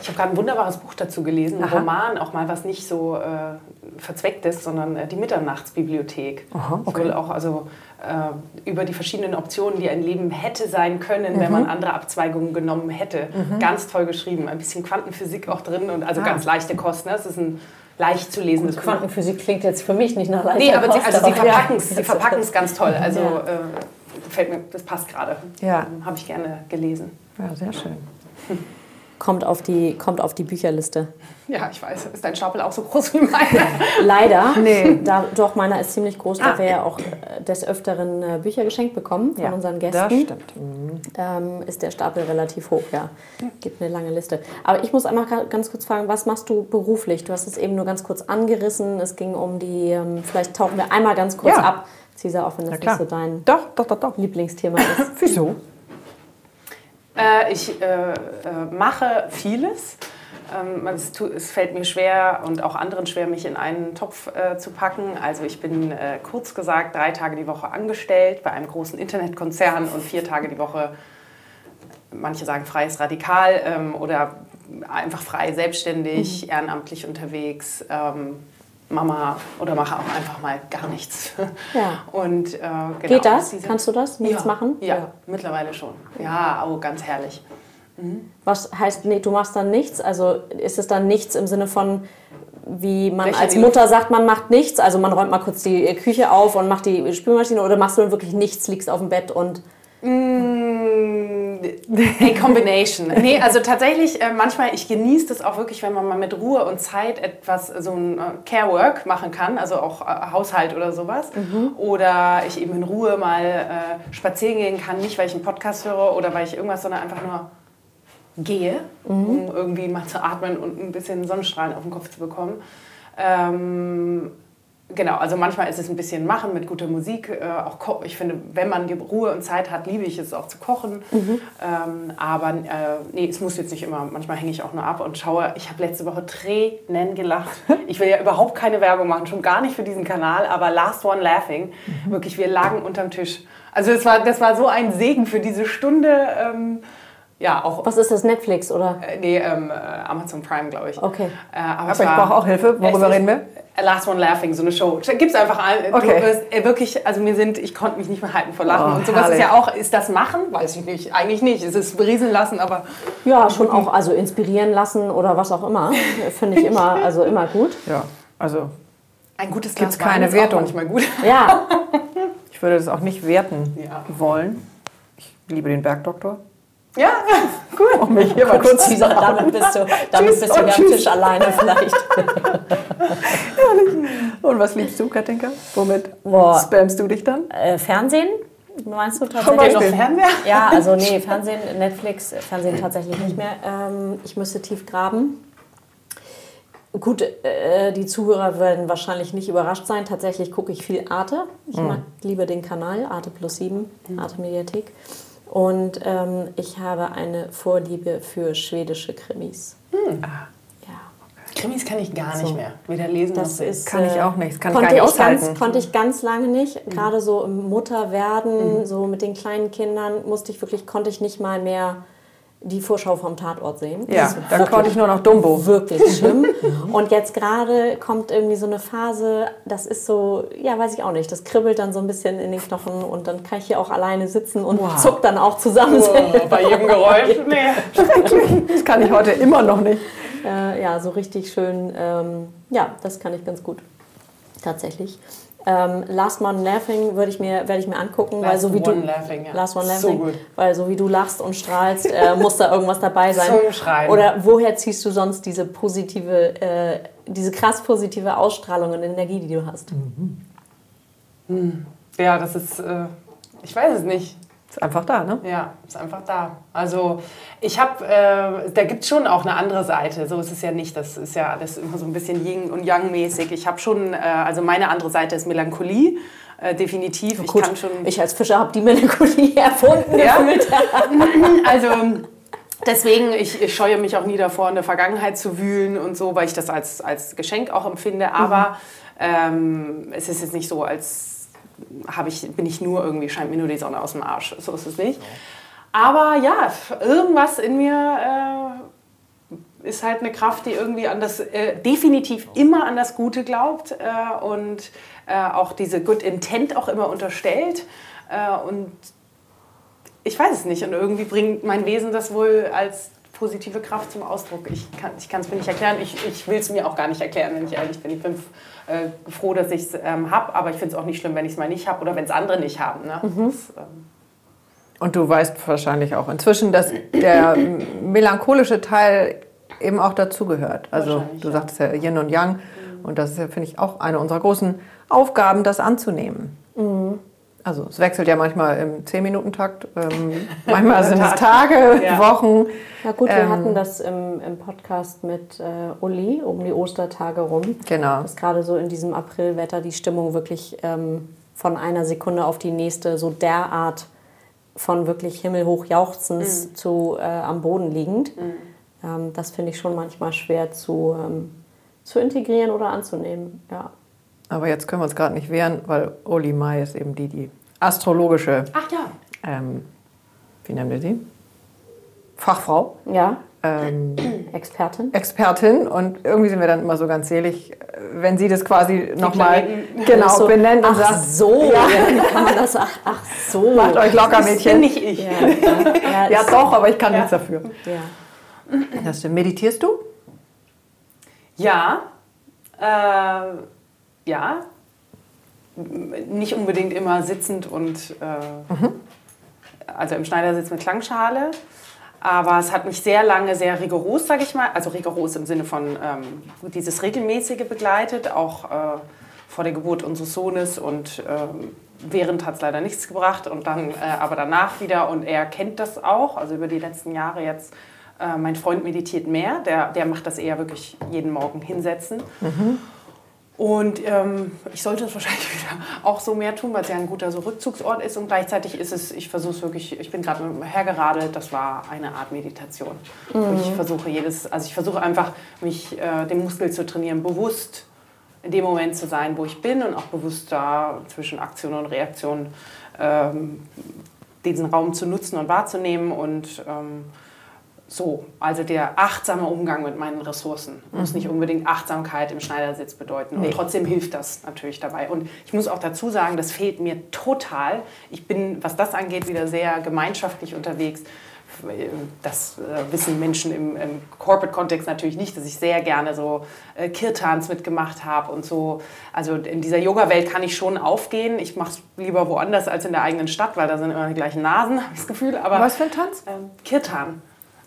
Speaker 1: Ich habe gerade ein wunderbares Buch dazu gelesen, ein Roman, auch mal was nicht so äh, verzweckt ist, sondern äh, die Mitternachtsbibliothek. Aha, okay. Soll auch also äh, über die verschiedenen Optionen, die ein Leben hätte sein können, mhm. wenn man andere Abzweigungen genommen hätte. Mhm. Ganz toll geschrieben, ein bisschen Quantenphysik auch drin und also ah. ganz leichte Kosten. Das ist ein leicht zu lesendes
Speaker 3: Buch. Quantenphysik klingt jetzt für mich nicht nach leichter
Speaker 1: Nee, aber sie, also sie verpacken es ja. verpacken ganz toll. Also ja. Äh, gefällt mir, das passt gerade.
Speaker 2: Ja.
Speaker 1: Habe ich gerne gelesen.
Speaker 2: Ja, sehr schön.
Speaker 3: Kommt auf, die, kommt auf die Bücherliste.
Speaker 1: Ja, ich weiß. Ist dein Stapel auch so groß wie meiner?
Speaker 3: Leider. Nee. Da, doch, meiner ist ziemlich groß, da ah. wir ja auch äh, des Öfteren äh, Bücher geschenkt bekommen von ja, unseren Gästen. Das
Speaker 2: stimmt. Mhm.
Speaker 3: Ähm, ist der Stapel relativ hoch, ja. Gibt eine lange Liste. Aber ich muss einmal ganz kurz fragen, was machst du beruflich? Du hast es eben nur ganz kurz angerissen. Es ging um die, ähm, vielleicht tauchen wir einmal ganz kurz ja. ab Cesar, auch wenn das nicht so dein
Speaker 2: doch, doch, doch, doch.
Speaker 3: Lieblingsthema ist.
Speaker 2: Wieso?
Speaker 1: Äh, ich äh, äh, mache vieles. Ähm, es, tu, es, fällt mir schwer und auch anderen schwer, mich in einen Topf äh, zu packen. Also ich bin äh, kurz gesagt drei Tage die Woche angestellt bei einem großen Internetkonzern und vier Tage die Woche, manche sagen freies Radikal ähm, oder einfach frei selbstständig, mhm. ehrenamtlich unterwegs. Ähm, Mama oder mache auch einfach mal gar nichts.
Speaker 3: Ja.
Speaker 1: Und, äh,
Speaker 3: genau, Geht das? Kannst du das? Nichts
Speaker 1: ja,
Speaker 3: machen?
Speaker 1: Ja, ja, mittlerweile schon. Ja, oh, ganz herrlich.
Speaker 3: Mhm. Was heißt, nee, du machst dann nichts? Also ist es dann nichts im Sinne von, wie man Welche als Mutter sagt, man macht nichts? Also man räumt mal kurz die Küche auf und macht die Spülmaschine oder machst du dann wirklich nichts, liegst auf dem Bett und
Speaker 1: Mm, a combination. nee, also tatsächlich, äh, manchmal, ich genieße das auch wirklich, wenn man mal mit Ruhe und Zeit etwas, so ein äh, Care-Work machen kann, also auch äh, Haushalt oder sowas. Mhm. Oder ich eben in Ruhe mal äh, spazieren gehen kann, nicht weil ich einen Podcast höre oder weil ich irgendwas, sondern einfach nur gehe, mhm. um irgendwie mal zu atmen und ein bisschen Sonnenstrahlen auf den Kopf zu bekommen. Ähm, Genau, also manchmal ist es ein bisschen machen mit guter Musik. Äh, auch ich finde, wenn man die Ruhe und Zeit hat, liebe ich es auch zu kochen. Mhm. Ähm, aber äh, nee, es muss jetzt nicht immer. Manchmal hänge ich auch nur ab und schaue. Ich habe letzte Woche Tränen gelacht. Ich will ja überhaupt keine Werbung machen, schon gar nicht für diesen Kanal. Aber Last One Laughing, mhm. wirklich, wir lagen unterm Tisch Also das war, das war so ein Segen für diese Stunde. Ähm, ja, auch.
Speaker 3: Was ist das, Netflix oder?
Speaker 1: Äh, nee, ähm, äh, Amazon Prime, glaube ich.
Speaker 3: Okay.
Speaker 1: Äh, aber
Speaker 2: Aber ich brauche auch Hilfe. Worüber reden wir?
Speaker 1: Last One Laughing, so eine Show. Gibt's einfach ein.
Speaker 2: Okay.
Speaker 1: Du äh, wirklich, also mir sind, ich konnte mich nicht mehr halten vor Lachen.
Speaker 2: Oh,
Speaker 1: und sowas
Speaker 2: herrlich.
Speaker 1: ist ja auch, ist das Machen? Weiß ich nicht. Eigentlich nicht. Es ist berieseln lassen, aber
Speaker 3: Ja, schon auch, also inspirieren lassen oder was auch immer. Finde ich immer, also immer gut.
Speaker 2: Ja, also
Speaker 1: ein gutes
Speaker 2: Gibt's
Speaker 1: Glas Wein
Speaker 2: keine
Speaker 1: ist auch
Speaker 2: Wertung.
Speaker 1: manchmal gut.
Speaker 3: Ja,
Speaker 2: ich würde das auch nicht werten
Speaker 1: Ja.
Speaker 2: wollen. Ich liebe den Bergdoktor.
Speaker 1: Ja, cool.
Speaker 2: Um mich hier mal kurz
Speaker 3: Dieser, damit bist du, damit bist du hier am. Tisch alleine vielleicht.
Speaker 2: Und was liebst du, Katinka? Womit
Speaker 3: Boah.
Speaker 2: spammst du dich dann?
Speaker 3: Äh, Fernsehen? Meinst du tatsächlich?
Speaker 1: noch Fernseher?
Speaker 3: Ja, also nee, Fernsehen, Netflix, Fernsehen tatsächlich nicht mehr. Ähm, ich müsste tief graben. Gut, äh, die Zuhörer werden wahrscheinlich nicht überrascht sein. Tatsächlich gucke ich viel Arte. Ich mag, liebe den Kanal Arte Plus 7, Arte Mediathek. Und ähm, ich habe eine Vorliebe für schwedische Krimis. Ja.
Speaker 1: Krimis kann ich gar
Speaker 3: So.
Speaker 1: nicht mehr. Weder lesen
Speaker 3: Das
Speaker 1: noch
Speaker 3: ist,
Speaker 2: Kann ich
Speaker 3: äh,
Speaker 2: auch nicht. Das kann ich
Speaker 3: konnte
Speaker 2: gar nicht
Speaker 3: ich ganz,
Speaker 2: aushalten.
Speaker 3: Konnte ich ganz lange nicht. Gerade so im Mutterwerden, so mit den kleinen Kindern, musste ich wirklich, konnte ich nicht mal mehr die Vorschau vom Tatort sehen.
Speaker 2: Ja,
Speaker 3: wirklich-
Speaker 2: konnte ich nur noch Dumbo.
Speaker 3: Wirklich schlimm. Und jetzt gerade kommt irgendwie so eine Phase, das ist so, ja, weiß ich auch nicht, das kribbelt dann so ein bisschen in den Knochen und dann kann ich hier auch alleine sitzen und
Speaker 2: Wow.
Speaker 3: zuck dann auch zusammen.
Speaker 1: Oh, bei jedem Geräusch. Nee.
Speaker 2: Das kann ich heute immer noch nicht.
Speaker 3: Äh, ja, so richtig schön. Ähm, ja, das kann ich ganz gut. Tatsächlich. Ähm, Last One Laughing würde ich mir, werde ich mir angucken, weil
Speaker 1: Last
Speaker 3: so wie du
Speaker 1: Laughing, ja.
Speaker 3: Last One
Speaker 1: So
Speaker 3: Laughing,
Speaker 1: gut.
Speaker 3: weil so wie du lachst und strahlst, äh, muss da irgendwas dabei sein.
Speaker 1: Zungenschreien.
Speaker 3: Oder woher ziehst du sonst diese positive, äh, diese krass positive Ausstrahlung und Energie, die du hast?
Speaker 1: Ja, das ist, äh, ich weiß es nicht.
Speaker 2: Ist einfach da, ne?
Speaker 1: Ja, ist einfach da. Also ich habe, äh, da gibt es schon auch eine andere Seite. So ist es ja nicht. Das ist ja alles immer so ein bisschen Yin und Yang mäßig. Ich habe schon, äh, also meine andere Seite ist Melancholie. Äh, definitiv. Ich
Speaker 3: Gut,
Speaker 1: kann schon.
Speaker 3: ich als Fischer habe die Melancholie erfunden
Speaker 1: Ja? Also deswegen, ich, ich scheue mich auch nie davor, in der Vergangenheit zu wühlen und so, weil ich das als, als Geschenk auch empfinde. Aber ähm, es ist jetzt nicht so, als habe ich, bin ich nur irgendwie, scheint mir nur die Sonne aus dem Arsch. So ist es nicht. Aber ja, irgendwas in mir äh, ist halt eine Kraft, die irgendwie an das, äh, definitiv immer an das Gute glaubt äh, und äh, auch diese Good Intent auch immer unterstellt. Äh, und ich weiß es nicht. Und irgendwie bringt mein Wesen das wohl als positive Kraft zum Ausdruck. Ich kann es mir nicht erklären. Ich, ich will es mir auch gar nicht erklären, wenn ich ehrlich bin. Ich bin äh, froh, dass ich es ähm, habe, aber ich finde es auch nicht schlimm, wenn ich es mal nicht habe oder wenn es andere nicht haben. Ne? Das, ähm,
Speaker 2: Und du weißt wahrscheinlich auch inzwischen, dass der melancholische Teil eben auch dazugehört. Also du sagtest ja Yin und Yang. Und das ist ja, finde ich, auch eine unserer großen Aufgaben, das anzunehmen. Also es wechselt ja manchmal im 10-Minuten-Takt, ähm, manchmal sind es Tage,
Speaker 1: Ja.
Speaker 2: Wochen.
Speaker 3: Ja gut, wir
Speaker 2: Ähm,
Speaker 3: hatten das im, im Podcast mit äh, Uli um die Ostertage rum.
Speaker 2: Genau.
Speaker 3: Dass gerade so in diesem Aprilwetter die Stimmung wirklich ähm, von einer Sekunde auf die nächste so derart von wirklich himmelhoch jauchzens
Speaker 2: Mhm.
Speaker 3: zu äh, am Boden liegend. Ähm, das finde ich schon manchmal schwer zu, ähm, zu integrieren oder anzunehmen. Ja.
Speaker 2: Aber jetzt können wir uns gerade nicht wehren, weil Oli Mai ist eben die, die astrologische,
Speaker 1: ach ja.
Speaker 2: ähm, wie nennen wir sie? Fachfrau,
Speaker 3: ja,
Speaker 2: ähm,
Speaker 3: Expertin.
Speaker 2: Expertin. Und irgendwie sind wir dann immer so ganz selig, wenn sie das quasi nochmal genau
Speaker 3: So,
Speaker 2: benennt und
Speaker 3: ach
Speaker 2: sagt,
Speaker 3: so, ja. kann man das? Ach, ach so.
Speaker 2: macht euch locker,
Speaker 1: Das bin
Speaker 2: Mädchen.
Speaker 1: nicht ich.
Speaker 3: Ja, ja,
Speaker 2: Ja,
Speaker 3: ist-
Speaker 2: doch, aber ich kann nichts dafür.
Speaker 3: ja.
Speaker 2: Das stimmt. Meditierst du?
Speaker 1: Ja, äh, ja. Nicht unbedingt immer sitzend und äh, also im Schneidersitz mit Klangschale. Aber es hat mich sehr lange sehr rigoros, sage ich mal, also rigoros im Sinne von ähm, dieses regelmäßige begleitet, auch äh, vor der Geburt unseres Sohnes und ähm, während hat es leider nichts gebracht und dann äh, aber danach wieder und er kennt das auch, also über die letzten Jahre jetzt. Äh, mein Freund meditiert mehr, der, der macht das eher wirklich jeden Morgen hinsetzen. Und ähm, ich sollte es wahrscheinlich wieder auch so mehr tun, weil es ja ein guter so Rückzugsort ist. Und gleichzeitig ist es, ich versuche es wirklich, ich bin gerade hergeradelt, das war eine Art Meditation. Wo ich versuche jedes, also ich versuche einfach, mich äh, den Muskel zu trainieren, bewusst in dem Moment zu sein, wo ich bin und auch bewusst da zwischen Aktion und Reaktion ähm, diesen Raum zu nutzen und wahrzunehmen und ähm, so, also der achtsame Umgang mit meinen Ressourcen mhm. muss nicht unbedingt Achtsamkeit im Schneidersitz bedeuten. Nee. Und trotzdem hilft das natürlich dabei. Und ich muss auch dazu sagen, das fehlt mir total. Ich bin, was das angeht, wieder sehr gemeinschaftlich unterwegs. Das äh, wissen Menschen im, im Corporate-Kontext natürlich nicht, dass ich sehr gerne so äh, Kirtans mitgemacht habe und so. Also in dieser Yoga-Welt kann ich schon aufgehen. Ich mache es lieber woanders als in der eigenen Stadt, weil da sind immer die gleichen Nasen, habe ich das Gefühl. Aber,
Speaker 2: Was für ein Tanz?
Speaker 1: Ähm, Kirtan.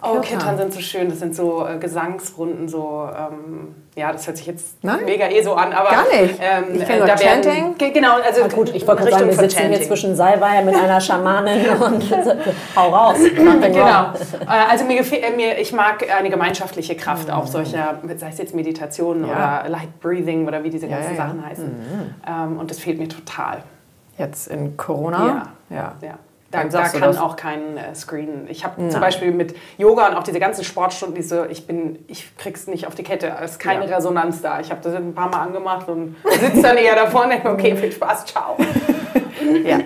Speaker 1: Oh, Kirtan sind so schön. Das sind so äh, Gesangsrunden, so ähm, ja, das hört sich jetzt Nein? mega eh so an, aber
Speaker 2: gar nicht.
Speaker 1: Ähm,
Speaker 2: ich kenne äh, Chanting.
Speaker 1: Werden, genau, also
Speaker 3: Na gut, ich wollte gerade sagen, wir sitzen Chanting. hier zwischen Salbei mit einer Schamanin und hau raus.
Speaker 1: genau. Äh, also mir, äh, mir, ich mag eine gemeinschaftliche Kraft mhm. auch solcher, sei es jetzt Meditation ja. oder Light Breathing oder wie diese ganzen ja, ja, Sachen heißen. Mhm. Ähm, und das fehlt mir total.
Speaker 2: Jetzt in Corona?
Speaker 1: Ja. ja. Da, da kann das? auch kein äh, Screen. Ich habe zum Beispiel mit Yoga und auch diese ganzen Sportstunden, diese, ich bin, ich krieg's nicht auf die Kette. Es ist keine ja. Resonanz da. Ich habe das ein paar Mal angemacht und sitze dann eher davor und denke, okay, viel Spaß, ciao.
Speaker 3: ja.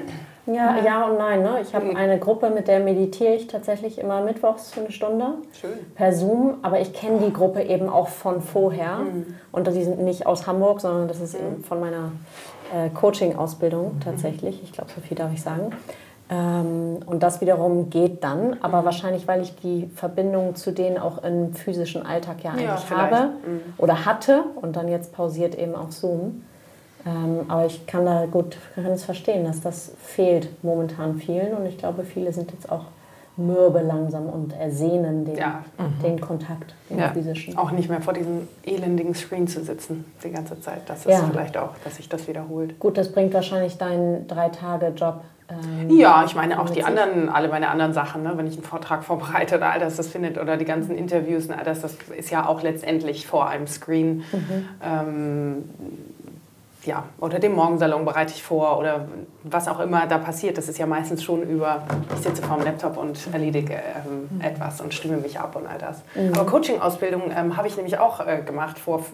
Speaker 3: Ja, ja und nein. Ne? Ich habe mhm. eine Gruppe, mit der meditiere ich tatsächlich immer mittwochs für eine Stunde Schön. per Zoom. Aber ich kenne die Gruppe eben auch von vorher. Mhm. Und die sind nicht aus Hamburg, sondern das ist mhm. von meiner äh, Coaching-Ausbildung tatsächlich. Ich glaube, so viel darf ich sagen. Ähm, und das wiederum geht dann, aber mhm. wahrscheinlich, weil ich die Verbindung zu denen auch im physischen Alltag ja eigentlich ja, habe mhm. oder hatte und dann jetzt pausiert eben auf Zoom. Ähm, aber ich kann da gut kann es verstehen, dass das fehlt momentan vielen und ich glaube, viele sind jetzt auch mürbe langsam und ersehnen den, ja. mhm. den Kontakt, den ja. physischen.
Speaker 1: Auch nicht mehr vor diesem elendigen Screen zu sitzen die ganze Zeit. Das ist ja. vielleicht auch, dass sich das wiederholt.
Speaker 3: Gut, das bringt wahrscheinlich deinen Drei-Tage-Job
Speaker 1: ähm, ja, ich meine auch die anderen, alle meine anderen Sachen, ne? wenn ich einen Vortrag vorbereite oder all das, das findet, oder die ganzen Interviews und all das, das ist ja auch letztendlich vor einem Screen. Mhm. Ähm, ja, oder dem Morgensalon bereite ich vor oder was auch immer da passiert. Das ist ja meistens schon über, ich sitze vor dem Laptop und erledige ähm, mhm. etwas und stimme mich ab und all das. Mhm. Aber Coaching-Ausbildung ähm, habe ich nämlich auch äh, gemacht vor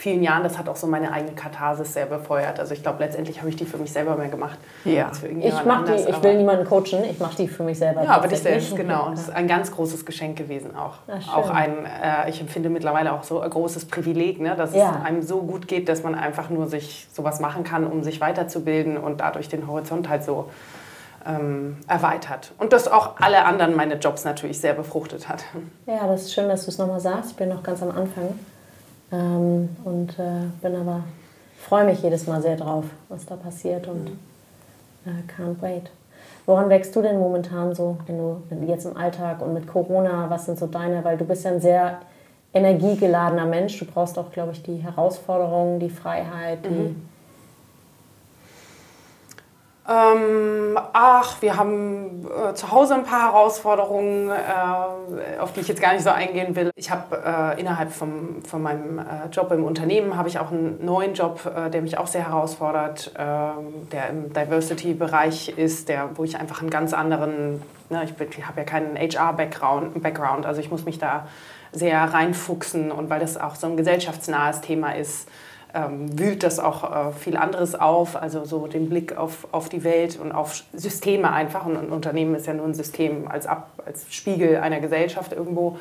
Speaker 1: vielen Jahren, das hat auch so meine eigene Katharsis sehr befeuert. Also ich glaube, letztendlich habe ich die für mich selber mehr gemacht.
Speaker 3: Ja. ich mach die, ich will niemanden coachen, ich mache die für mich selber.
Speaker 1: Ja, aber dich selbst, genau. Und das ist ein ganz großes Geschenk gewesen auch. Ach, auch ein, äh, ich empfinde mittlerweile auch so ein großes Privileg, ne, dass ja. es einem so gut geht, dass man einfach nur sich sowas machen kann, um sich weiterzubilden und dadurch den Horizont halt so ähm, erweitert. Und dass auch alle anderen meine Jobs natürlich sehr befruchtet hat.
Speaker 3: Ja, das ist schön, dass du es nochmal sagst. Ich bin noch ganz am Anfang. Ähm, und äh, bin aber, freue mich jedes Mal sehr drauf, was da passiert und äh, can't wait. Woran wächst du denn momentan so, wenn du jetzt im Alltag und mit Corona, was sind so deine, weil du bist ja ein sehr energiegeladener Mensch, du brauchst auch, glaube ich, die Herausforderungen, die Freiheit, die mhm.
Speaker 1: Ähm, ach, wir haben äh, zu Hause ein paar Herausforderungen, äh, auf die ich jetzt gar nicht so eingehen will. Ich habe äh, innerhalb vom, von meinem äh, Job im Unternehmen habe ich auch einen neuen Job, äh, der mich auch sehr herausfordert, ähm, der im Diversity-Bereich ist, der, wo ich einfach einen ganz anderen, ne, ich, ich habe ja keinen HR-Background, Background, also ich muss mich da sehr reinfuchsen und weil das auch so ein gesellschaftsnahes Thema ist, ähm, wühlt das auch äh, viel anderes auf, also so den Blick auf, auf die Welt und auf Systeme einfach. Und ein Unternehmen ist ja nur ein System als, Ab, als Spiegel einer Gesellschaft irgendwo.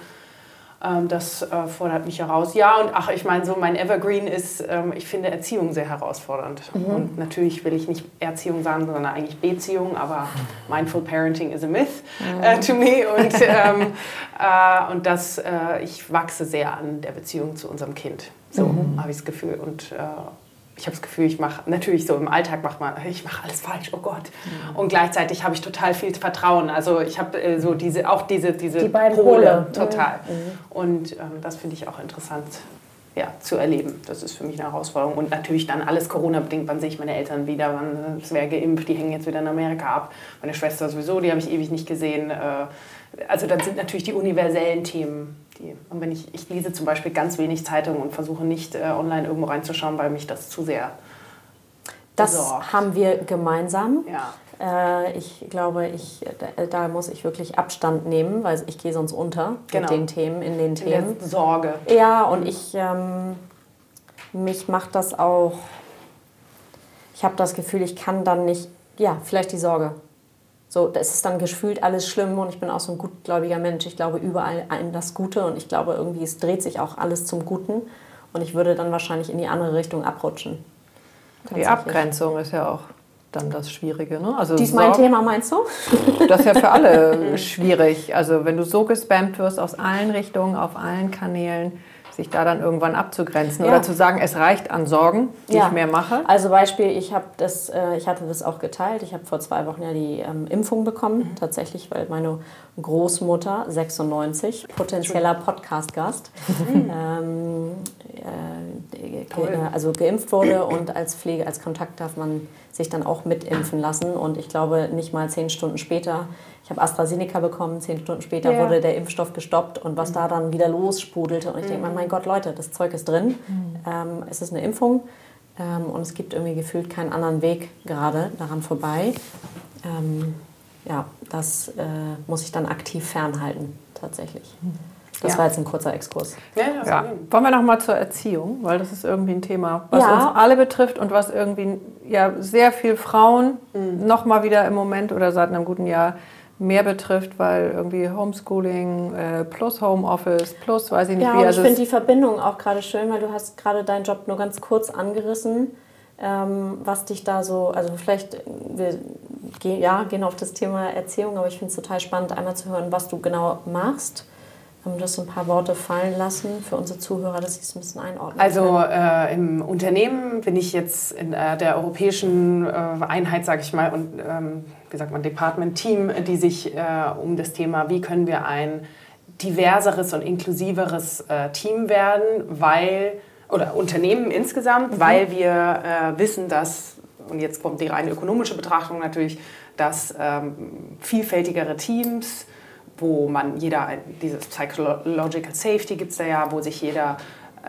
Speaker 1: Ähm, das äh, fordert mich heraus. Ja, und ach, ich meine, so mein Evergreen ist, ähm, ich finde Erziehung sehr herausfordernd. Mhm. Und natürlich will ich nicht Erziehung sagen, sondern eigentlich Beziehung, aber Mindful Parenting is a myth mhm. uh, to me. Und, ähm, äh, und das, äh, ich wachse sehr an der Beziehung zu unserem Kind. So mhm. habe ich das Gefühl. Und äh, ich habe das Gefühl, ich mache natürlich so im Alltag macht man, ich mache alles falsch, oh Gott. Mhm. Und gleichzeitig habe ich total viel Vertrauen. Also ich habe äh, so diese, auch diese, diese
Speaker 3: Die beiden Pole,
Speaker 1: Pole. total. Mhm. Und ähm, das finde ich auch interessant ja, zu erleben. Das ist für mich eine Herausforderung. Und natürlich dann alles Corona-bedingt. Wann sehe ich meine Eltern wieder? Wann wäre geimpft? Die hängen jetzt wieder in Amerika ab. Meine Schwester sowieso, die habe ich ewig nicht gesehen. Äh, also dann sind natürlich die universellen Themen die, und wenn ich, ich lese zum Beispiel ganz wenig Zeitungen und versuche nicht äh, online irgendwo reinzuschauen, weil mich das zu sehr
Speaker 3: Das besorgt. haben wir gemeinsam. Ja. Äh, ich glaube, ich, da, da, muss ich wirklich Abstand nehmen, weil ich gehe sonst unter genau. mit den Themen, in den Themen.
Speaker 1: In Sorge.
Speaker 3: Ja, und ich... Ähm, mich macht das auch, ich habe das Gefühl, ich kann dann nicht, ja, vielleicht die Sorge. So, das ist dann gefühlt alles schlimm und ich bin auch so ein gutgläubiger Mensch. Ich glaube überall an das Gute und ich glaube irgendwie, es dreht sich auch alles zum Guten und ich würde dann wahrscheinlich in die andere Richtung abrutschen.
Speaker 2: Die Abgrenzung ist ja auch dann das Schwierige. Ne?
Speaker 3: Also Dies mein Thema, meinst du?
Speaker 2: Das ist ja für alle schwierig. Also wenn du so gespammt wirst aus allen Richtungen, auf allen Kanälen, sich da dann irgendwann abzugrenzen ja. oder zu sagen, es reicht an Sorgen, die ja. ich mehr mache?
Speaker 3: Also Beispiel, ich habe das, äh, ich hatte das auch geteilt. Ich habe vor zwei Wochen ja die ähm, Impfung bekommen, mhm. tatsächlich, weil meine Großmutter 96 potenzieller Podcast-Gast mhm. ähm, äh, also geimpft wurde und als Pflege, als Kontakt darf man sich dann auch mitimpfen lassen und ich glaube nicht mal zehn Stunden später ich habe AstraZeneca bekommen, zehn Stunden später ja. wurde der Impfstoff gestoppt und was mhm. da dann wieder lossprudelte. Und ich denke mir, mhm. mein Gott, Leute, das Zeug ist drin. Mhm. Ähm, es ist eine Impfung ähm, und es gibt irgendwie gefühlt keinen anderen Weg gerade daran vorbei. Ähm, ja, das äh, muss ich dann aktiv fernhalten, tatsächlich. Das ja. war jetzt ein kurzer Exkurs.
Speaker 2: Ja, ja. Wollen wir noch mal zur Erziehung, weil das ist irgendwie ein Thema, was ja. uns alle betrifft und was irgendwie ja sehr viel Frauen mhm. noch mal wieder im Moment oder seit einem guten Jahr mehr betrifft, weil irgendwie Homeschooling äh, plus Homeoffice plus weiß ich nicht
Speaker 3: ja,
Speaker 2: wie.
Speaker 3: Ja, also ich finde die Verbindung auch gerade schön, weil du hast gerade deinen Job nur ganz kurz angerissen, ähm, was dich da so, also vielleicht, wir gehen, ja, gehen auf das Thema Erziehung, aber ich finde es total spannend, einmal zu hören, was du genau machst haben das ein paar Worte fallen lassen für unsere Zuhörer, dass sie es ein bisschen einordnen
Speaker 1: Also äh, im Unternehmen bin ich jetzt in äh, der europäischen äh, Einheit, sage ich mal, und ähm, wie sagt man, Department-Team, die sich äh, um das Thema, wie können wir ein diverseres und inklusiveres äh, Team werden, weil, oder Unternehmen insgesamt, mhm. weil wir äh, wissen, dass, und jetzt kommt die reine ökonomische Betrachtung natürlich, dass ähm, vielfältigere Teams wo man jeder, dieses Psychological Safety gibt es da ja, wo sich jeder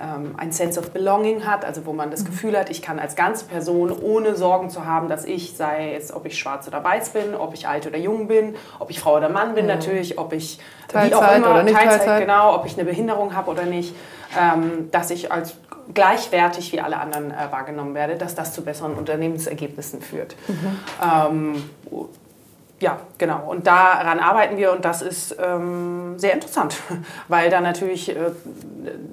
Speaker 1: ähm, ein Sense of Belonging hat, also wo man das mhm. Gefühl hat, ich kann als ganze Person, ohne Sorgen zu haben, dass ich, sei es, ob ich schwarz oder weiß bin, ob ich alt oder jung bin, ob ich Frau oder Mann bin mhm. natürlich, ob ich
Speaker 2: Teilzeit wie auch immer, oder nicht Teilzeit, Teilzeit,
Speaker 1: genau, ob ich eine Behinderung habe oder nicht, ähm, dass ich als gleichwertig wie alle anderen äh, wahrgenommen werde, dass das zu besseren Unternehmensergebnissen führt. Mhm. Ähm, ja, genau. Und daran arbeiten wir und das ist ähm, sehr interessant, weil da natürlich äh,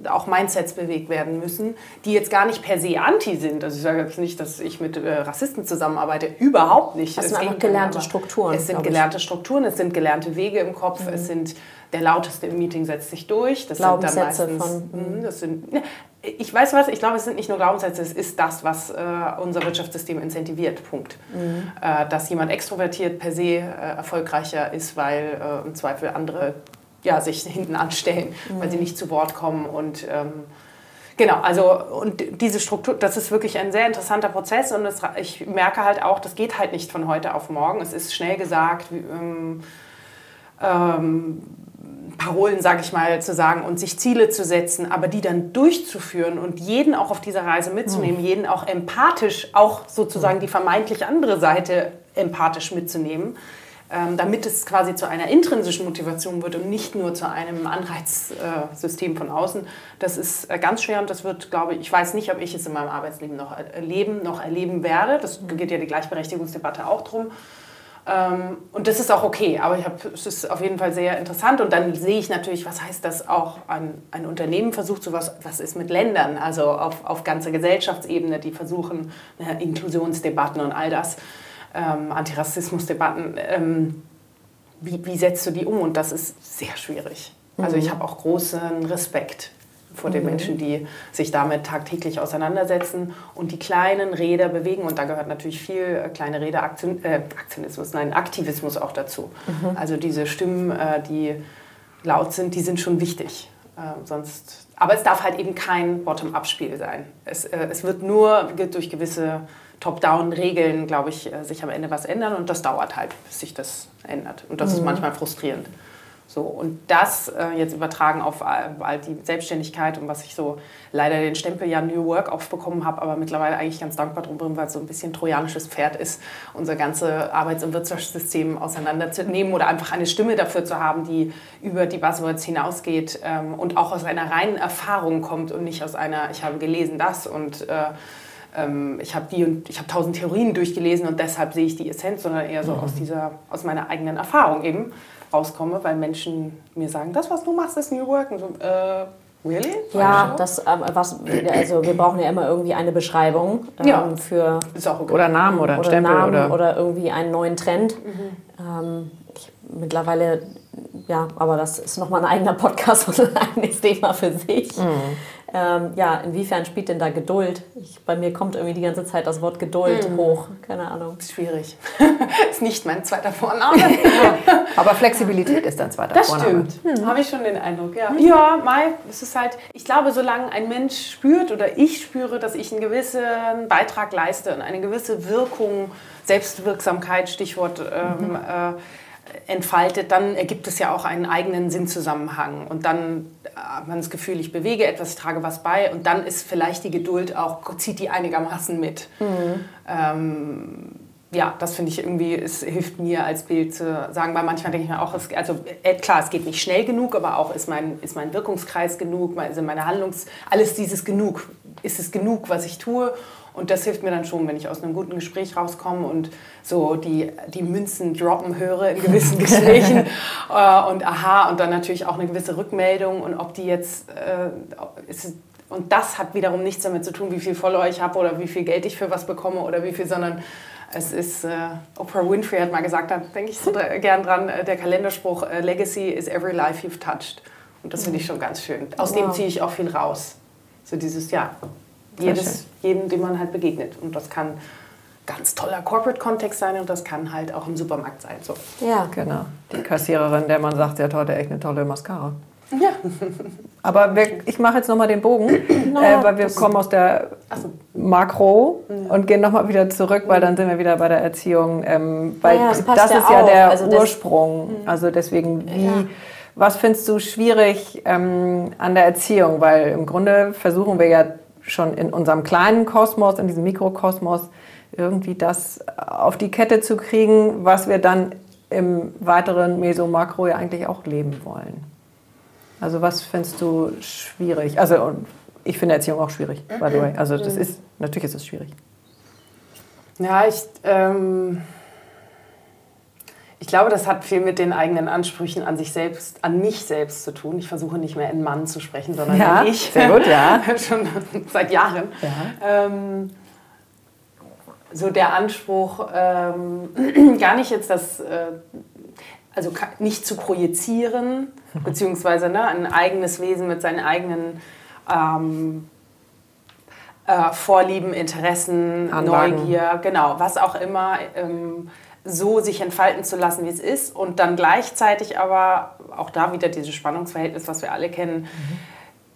Speaker 1: auch Mindsets bewegt werden müssen, die jetzt gar nicht per se anti sind. Also ich sage jetzt nicht, dass ich mit äh, Rassisten zusammenarbeite, überhaupt nicht.
Speaker 3: Das sind einfach gelernte Strukturen.
Speaker 1: Es sind gelernte Strukturen, es sind gelernte Wege im Kopf, mhm. es sind der lauteste im Meeting setzt sich durch.
Speaker 3: Das sind dann meistens, von,
Speaker 1: mhm. das sind, ich weiß was, ich glaube, es sind nicht nur Glaubenssätze, es ist das, was äh, unser Wirtschaftssystem incentiviert. Punkt. Mhm. Äh, dass jemand extrovertiert per se äh, erfolgreicher ist, weil äh, im Zweifel andere ja, sich hinten anstellen, mhm. weil sie nicht zu Wort kommen und ähm, Genau, also und diese Struktur, das ist wirklich ein sehr interessanter Prozess und das, ich merke halt auch, das geht halt nicht von heute auf morgen. Es ist schnell gesagt, ähm, ähm, Parolen, sage ich mal, zu sagen und sich Ziele zu setzen, aber die dann durchzuführen und jeden auch auf dieser Reise mitzunehmen, mhm. jeden auch empathisch, auch sozusagen die vermeintlich andere Seite empathisch mitzunehmen, ähm, damit es quasi zu einer intrinsischen Motivation wird und nicht nur zu einem Anreizsystem von außen. Das ist äh, ganz schwer und das wird, glaube ich, ich weiß nicht, ob ich es in meinem Arbeitsleben noch erleben, noch erleben werde. Das geht ja die Gleichberechtigungsdebatte auch drum. Ähm, und das ist auch okay, aber ich hab, es ist auf jeden Fall sehr interessant. Und dann sehe ich natürlich, was heißt das auch, ein, ein Unternehmen versucht sowas, was ist mit Ländern, also auf, auf ganzer Gesellschaftsebene, die versuchen, ne, Inklusionsdebatten und all das, ähm, Antirassismusdebatten, ähm, wie, wie setzt du die um? Und das ist sehr schwierig. Also ich mhm. habe auch großen Respekt vor den mhm. Menschen, die sich damit tagtäglich auseinandersetzen und die kleinen Räder bewegen. Und da gehört natürlich viel äh, kleine Räder, Aktion, äh, Aktionismus, nein, Aktivismus auch dazu. Mhm. Also diese Stimmen, äh, die laut sind, die sind schon wichtig. Äh, sonst, aber es darf halt eben kein Bottom-up-Spiel sein. Es, äh, es wird nur durch gewisse Top-Down-Regeln, glaube ich, äh, sich am Ende was ändern und das dauert halt, bis sich das ändert. Und das mhm. ist manchmal frustrierend. So, und das äh, jetzt übertragen auf all die Selbstständigkeit und was ich so leider den Stempel ja New Work aufbekommen habe, aber mittlerweile eigentlich ganz dankbar drum bin, weil es so ein bisschen trojanisches Pferd ist, unser ganzes Arbeits- und Wirtschaftssystem auseinanderzunehmen oder einfach eine Stimme dafür zu haben, die über die Buzzwords hinausgeht ähm, und auch aus einer reinen Erfahrung kommt und nicht aus einer, ich habe gelesen das und äh, ähm, ich habe die und ich habe tausend Theorien durchgelesen und deshalb sehe ich die Essenz, sondern eher so mhm. aus dieser, aus meiner eigenen Erfahrung eben rauskomme, weil Menschen mir sagen, das, was du machst, ist New Work. Und so, äh, really?
Speaker 3: Ja, das, ähm, was, also wir brauchen ja immer irgendwie eine Beschreibung ähm, ja. für
Speaker 2: okay. oder Namen oder, oder Stempel
Speaker 3: Namen oder, oder irgendwie einen neuen Trend. Mhm. Ähm, ich, mittlerweile, ja, aber das ist nochmal ein eigener Podcast und ein eigenes Thema für sich. Mhm. Ähm, ja, inwiefern spielt denn da Geduld? Ich, bei mir kommt irgendwie die ganze Zeit das Wort Geduld mhm. hoch. Keine Ahnung.
Speaker 1: Schwierig. ist nicht mein zweiter Vorname.
Speaker 2: ja. Aber Flexibilität ist dein zweiter
Speaker 1: das
Speaker 2: Vorname.
Speaker 1: Das stimmt. Mhm. Habe ich schon den Eindruck, ja. Mhm. Ja, Mai, es ist halt, ich glaube, solange ein Mensch spürt oder ich spüre, dass ich einen gewissen Beitrag leiste und eine gewisse Wirkung, Selbstwirksamkeit, Stichwort, ähm, mhm. äh, entfaltet, dann ergibt es ja auch einen eigenen Sinnzusammenhang. Und dann hat man das Gefühl, ich bewege etwas, ich trage was bei und dann ist vielleicht die Geduld auch, zieht die einigermaßen mit. Mhm. Ähm, ja, das finde ich irgendwie, es hilft mir als Bild zu sagen, weil manchmal denke ich mir auch, es, also äh, klar, es geht nicht schnell genug, aber auch ist mein, ist mein Wirkungskreis genug, sind meine Handlungs, alles dieses genug, ist es genug, was ich tue und das hilft mir dann schon, wenn ich aus einem guten Gespräch rauskomme und so die, die Münzen droppen höre in gewissen Gesprächen. äh, und aha, und dann natürlich auch eine gewisse Rückmeldung und ob die jetzt, äh, ist, und das hat wiederum nichts damit zu tun, wie viel Follower ich habe oder wie viel Geld ich für was bekomme oder wie viel, sondern es ist, äh, Oprah Winfrey hat mal gesagt, da denke ich so gern dran, äh, der Kalenderspruch, äh, Legacy is every life you've touched. Und das finde ich schon ganz schön. Aus wow. dem ziehe ich auch viel raus. So dieses, ja, jedes, jedem, dem man halt begegnet. Und das kann ganz toller Corporate-Kontext sein und das kann halt auch im Supermarkt sein. So.
Speaker 2: Ja, genau. Die Kassiererin, der man sagt, sie hat heute echt eine tolle Mascara.
Speaker 1: Ja.
Speaker 2: Aber wir, ich mache jetzt nochmal den Bogen, naja, äh, weil wir kommen aus der so. Makro ja. und gehen nochmal wieder zurück, weil dann sind wir wieder bei der Erziehung. Ähm, weil naja, das, das ist ja der also Ursprung. Mhm. Also deswegen, wie, ja. was findest du schwierig ähm, an der Erziehung? Weil im Grunde versuchen wir ja schon in unserem kleinen Kosmos, in diesem Mikrokosmos, irgendwie das auf die Kette zu kriegen, was wir dann im weiteren Meso-Makro ja eigentlich auch leben wollen. Also was findest du schwierig? Also ich finde Erziehung auch schwierig, by the way. Also das ist, natürlich ist es schwierig.
Speaker 1: Ja, ich, ähm, ich glaube, das hat viel mit den eigenen Ansprüchen an sich selbst, an mich selbst zu tun. Ich versuche nicht mehr in Mann zu sprechen, sondern
Speaker 2: ja,
Speaker 1: in ich.
Speaker 2: Sehr gut, ja.
Speaker 1: Schon seit Jahren. Ja. Ähm, so der Anspruch, ähm, gar nicht jetzt das, äh, also nicht zu projizieren, beziehungsweise ne, ein eigenes Wesen mit seinen eigenen ähm, äh, Vorlieben, Interessen, Anlagen. Neugier, genau, was auch immer ähm, so sich entfalten zu lassen, wie es ist und dann gleichzeitig aber auch da wieder dieses Spannungsverhältnis, was wir alle kennen. Mhm.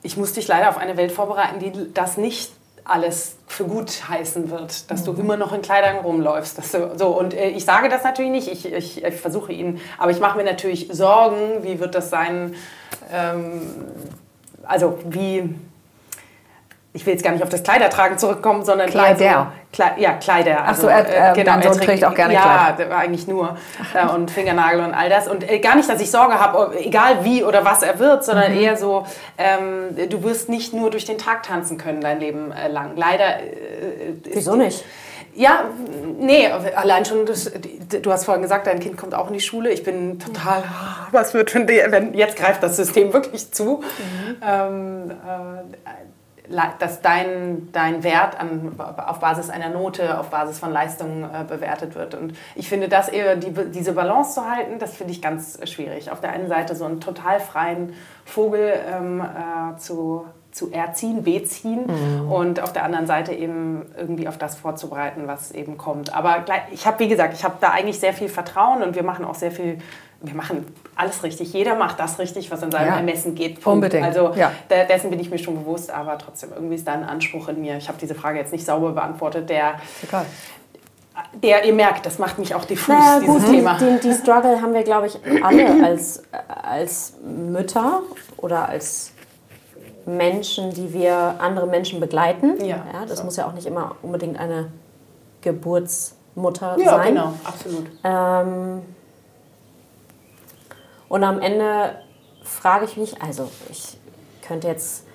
Speaker 1: Ich muss dich leider auf eine Welt vorbereiten, die das nicht alles für gut heißen wird, dass du mhm. immer noch in Kleidern rumläufst. Dass du, so, und äh, ich sage das natürlich nicht, ich, ich, ich versuche ihn, aber ich mache mir natürlich Sorgen, wie wird das sein, ähm, also wie ich will jetzt gar nicht auf das Kleidertragen zurückkommen, sondern
Speaker 2: Kleider.
Speaker 1: So, Kle ja, Kleider.
Speaker 2: Ach so, also, er, äh, genau, dein Sohn trägt, trägt auch gerne
Speaker 1: ja, Kleider. Ja, eigentlich nur. Äh, und Fingernagel und all das. Und äh, gar nicht, dass ich Sorge habe, egal wie oder was er wird, sondern mhm. eher so, ähm, du wirst nicht nur durch den Tag tanzen können dein Leben äh, lang. Leider. Äh,
Speaker 3: Wieso nicht?
Speaker 1: Ja, nee, allein schon, das, du hast vorhin gesagt, dein Kind kommt auch in die Schule. Ich bin total, was wird, wenn, jetzt greift das System wirklich zu. Mhm. Ähm, äh, dass dein, dein Wert an, auf Basis einer Note, auf Basis von Leistungen äh, bewertet wird. Und ich finde das eher, die, diese Balance zu halten, das finde ich ganz schwierig. Auf der einen Seite so einen total freien Vogel ähm, äh, zu, zu erziehen, beziehen mhm. und auf der anderen Seite eben irgendwie auf das vorzubereiten, was eben kommt. Aber ich habe, wie gesagt, ich habe da eigentlich sehr viel Vertrauen und wir machen auch sehr viel wir machen alles richtig. Jeder macht das richtig, was in seinem ja. Ermessen geht.
Speaker 2: Punkt. Unbedingt.
Speaker 1: Also ja. dessen bin ich mir schon bewusst, aber trotzdem irgendwie ist da ein Anspruch in mir. Ich habe diese Frage jetzt nicht sauber beantwortet, der
Speaker 2: Egal.
Speaker 1: der ihr merkt, das macht mich auch diffus,
Speaker 3: Naja,
Speaker 1: dieses
Speaker 3: gut,
Speaker 1: Thema.
Speaker 3: Die, die Struggle haben wir, glaube ich, alle als, als Mütter oder als Menschen, die wir andere Menschen begleiten.
Speaker 1: Ja,
Speaker 3: das
Speaker 1: so.
Speaker 3: muss ja auch nicht immer unbedingt eine Geburtsmutter
Speaker 1: ja,
Speaker 3: sein.
Speaker 1: genau, absolut.
Speaker 3: Ähm, und am Ende frage ich mich, also ich könnte jetzt,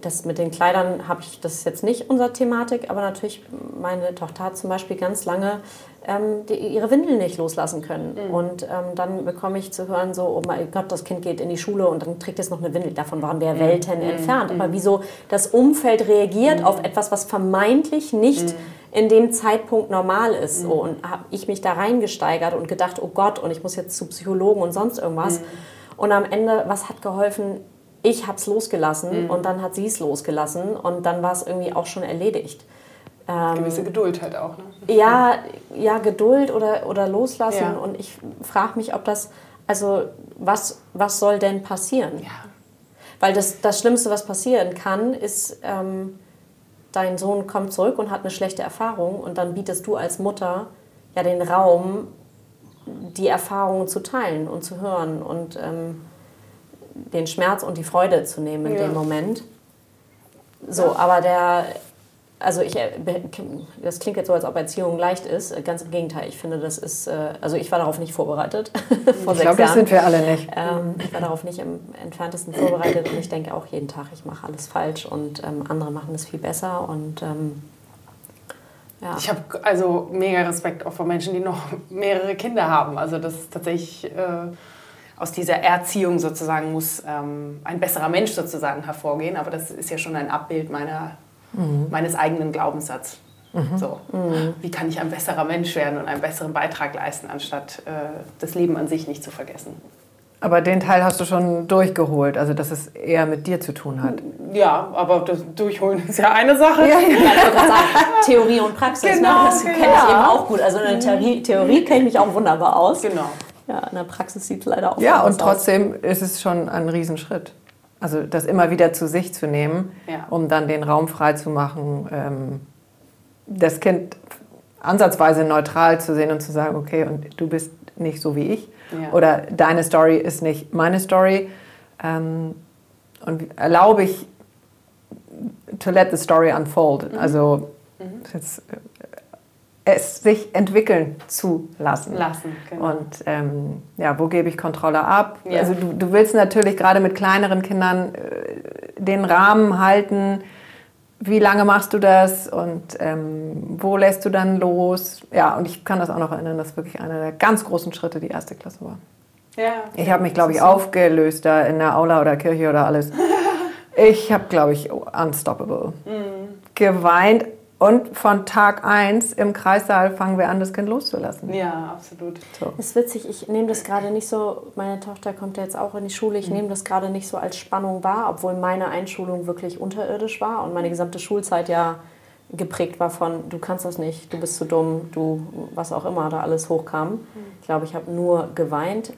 Speaker 3: das mit den Kleidern habe ich, das ist jetzt nicht unsere Thematik, aber natürlich, meine Tochter hat zum Beispiel ganz lange ähm, die, ihre Windeln nicht loslassen können. Und ähm, dann bekomme ich zu hören, so, oh mein Gott, das Kind geht in die Schule und dann trägt es noch eine Windel. Davon waren wir Welten entfernt. Aber wieso das Umfeld reagiert auf etwas, was vermeintlich nicht in dem Zeitpunkt normal ist. So, und habe ich mich da reingesteigert und gedacht, oh Gott, und ich muss jetzt zu Psychologen und sonst irgendwas. Und am Ende, was hat geholfen? Ich habe es losgelassen und dann hat sie es losgelassen und dann war es irgendwie auch schon erledigt.
Speaker 1: Gewisse Geduld halt auch. Ne?
Speaker 3: Ja, ja, Geduld oder, oder loslassen.
Speaker 1: Ja.
Speaker 3: Und ich frage mich, ob das, also was, was soll denn passieren?
Speaker 1: Ja.
Speaker 3: Weil das, das Schlimmste, was passieren kann, ist, ähm, dein Sohn kommt zurück und hat eine schlechte Erfahrung und dann bietest du als Mutter ja den Raum, die Erfahrungen zu teilen und zu hören und ähm, den Schmerz und die Freude zu nehmen in
Speaker 1: Ja.
Speaker 3: dem Moment. So, aber der, also ich, äh, das klingt jetzt so, als ob Erziehung leicht ist. Ganz im Gegenteil, ich finde, das ist, äh, also ich war darauf nicht vorbereitet. vor
Speaker 2: Ich glaube, das sind wir alle nicht.
Speaker 3: Ähm, ich war darauf nicht im entferntesten vorbereitet und ich denke auch jeden Tag, ich mache alles falsch und ähm, andere machen es viel besser und ähm, ja.
Speaker 1: Ich habe also mega Respekt auch vor Menschen, die noch mehrere Kinder haben. Also das ist tatsächlich äh, aus dieser Erziehung sozusagen muss ähm, ein besserer Mensch sozusagen hervorgehen. Aber das ist ja schon ein Abbild meiner, meines eigenen Glaubenssatzes. So, wie kann ich ein besserer Mensch werden und einen besseren Beitrag leisten, anstatt äh, das Leben an sich nicht zu vergessen?
Speaker 2: Aber den Teil hast du schon durchgeholt, also dass es eher mit dir zu tun hat.
Speaker 1: Ja, aber das Durchholen ist ja eine Sache.
Speaker 3: Ja, gerade sagen, Theorie und Praxis,
Speaker 1: Genau,
Speaker 3: ne? das kenne ich
Speaker 1: genau.
Speaker 3: eben auch gut. Also in der Theorie, Theorie kenne ich mich auch wunderbar aus.
Speaker 1: Genau.
Speaker 3: Ja, in der Praxis sieht es leider auch
Speaker 2: Ja, und trotzdem ist es schon ein Riesenschritt. Also das immer wieder zu sich zu nehmen,
Speaker 1: Ja.
Speaker 2: um dann den Raum frei zu machen, ähm, das Kind ansatzweise neutral zu sehen und zu sagen, okay, und du bist nicht so wie ich.
Speaker 1: Ja.
Speaker 2: Oder deine Story ist nicht meine Story. Ähm, und erlaube ich to let the story unfold. Also jetzt, äh, es sich entwickeln zu lassen.
Speaker 1: Lassen, genau.
Speaker 2: Und ähm, ja, wo gebe ich Kontrolle ab?
Speaker 1: Ja.
Speaker 2: Also du, du willst natürlich gerade mit kleineren Kindern äh, den Rahmen halten. Wie lange machst du das und ähm, wo lässt du dann los? Ja, und ich kann das auch noch erinnern, dass wirklich einer der ganz großen Schritte die erste Klasse war.
Speaker 1: Ja.
Speaker 2: Ich habe mich, glaube ich, aufgelöst da in der Aula oder Kirche oder alles. Ich habe, glaube ich, unstoppable. Geweint und von Tag 1 im Kreissaal fangen wir an, das Kind loszulassen.
Speaker 1: Ja, absolut.
Speaker 2: So.
Speaker 3: ist witzig, ich nehme das gerade nicht so, meine Tochter kommt ja jetzt auch in die Schule, ich nehme das gerade nicht so als Spannung wahr, obwohl meine Einschulung wirklich unterirdisch war und meine gesamte Schulzeit ja geprägt war von, du kannst das nicht, du bist zu dumm, du, was auch immer da alles hochkam. Ich glaube, ich habe nur geweint.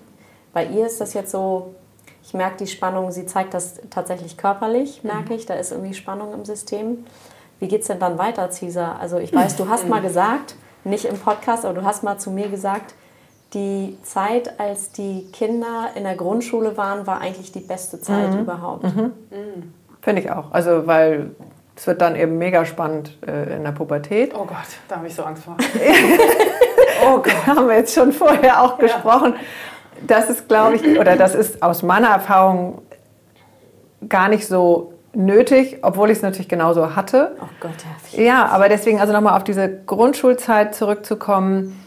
Speaker 3: Bei ihr ist das jetzt so, ich merke die Spannung, sie zeigt das tatsächlich körperlich, merke ich, da ist irgendwie Spannung im System. Wie geht es denn dann weiter, Cesar? Also ich weiß, du hast mal gesagt, nicht im Podcast, aber du hast mal zu mir gesagt, die Zeit, als die Kinder in der Grundschule waren, war eigentlich die beste Zeit überhaupt.
Speaker 2: Finde ich auch. Also, weil es wird dann eben mega spannend äh, in der Pubertät.
Speaker 1: Oh Gott, da habe ich so Angst vor.
Speaker 2: Oh Gott, haben wir jetzt schon vorher auch gesprochen. Das ist, glaube ich, oder das ist aus meiner Erfahrung gar nicht so nötig, obwohl ich es natürlich genauso hatte.
Speaker 3: Oh Gott, ja.
Speaker 2: Ja, aber deswegen also nochmal auf diese Grundschulzeit zurückzukommen.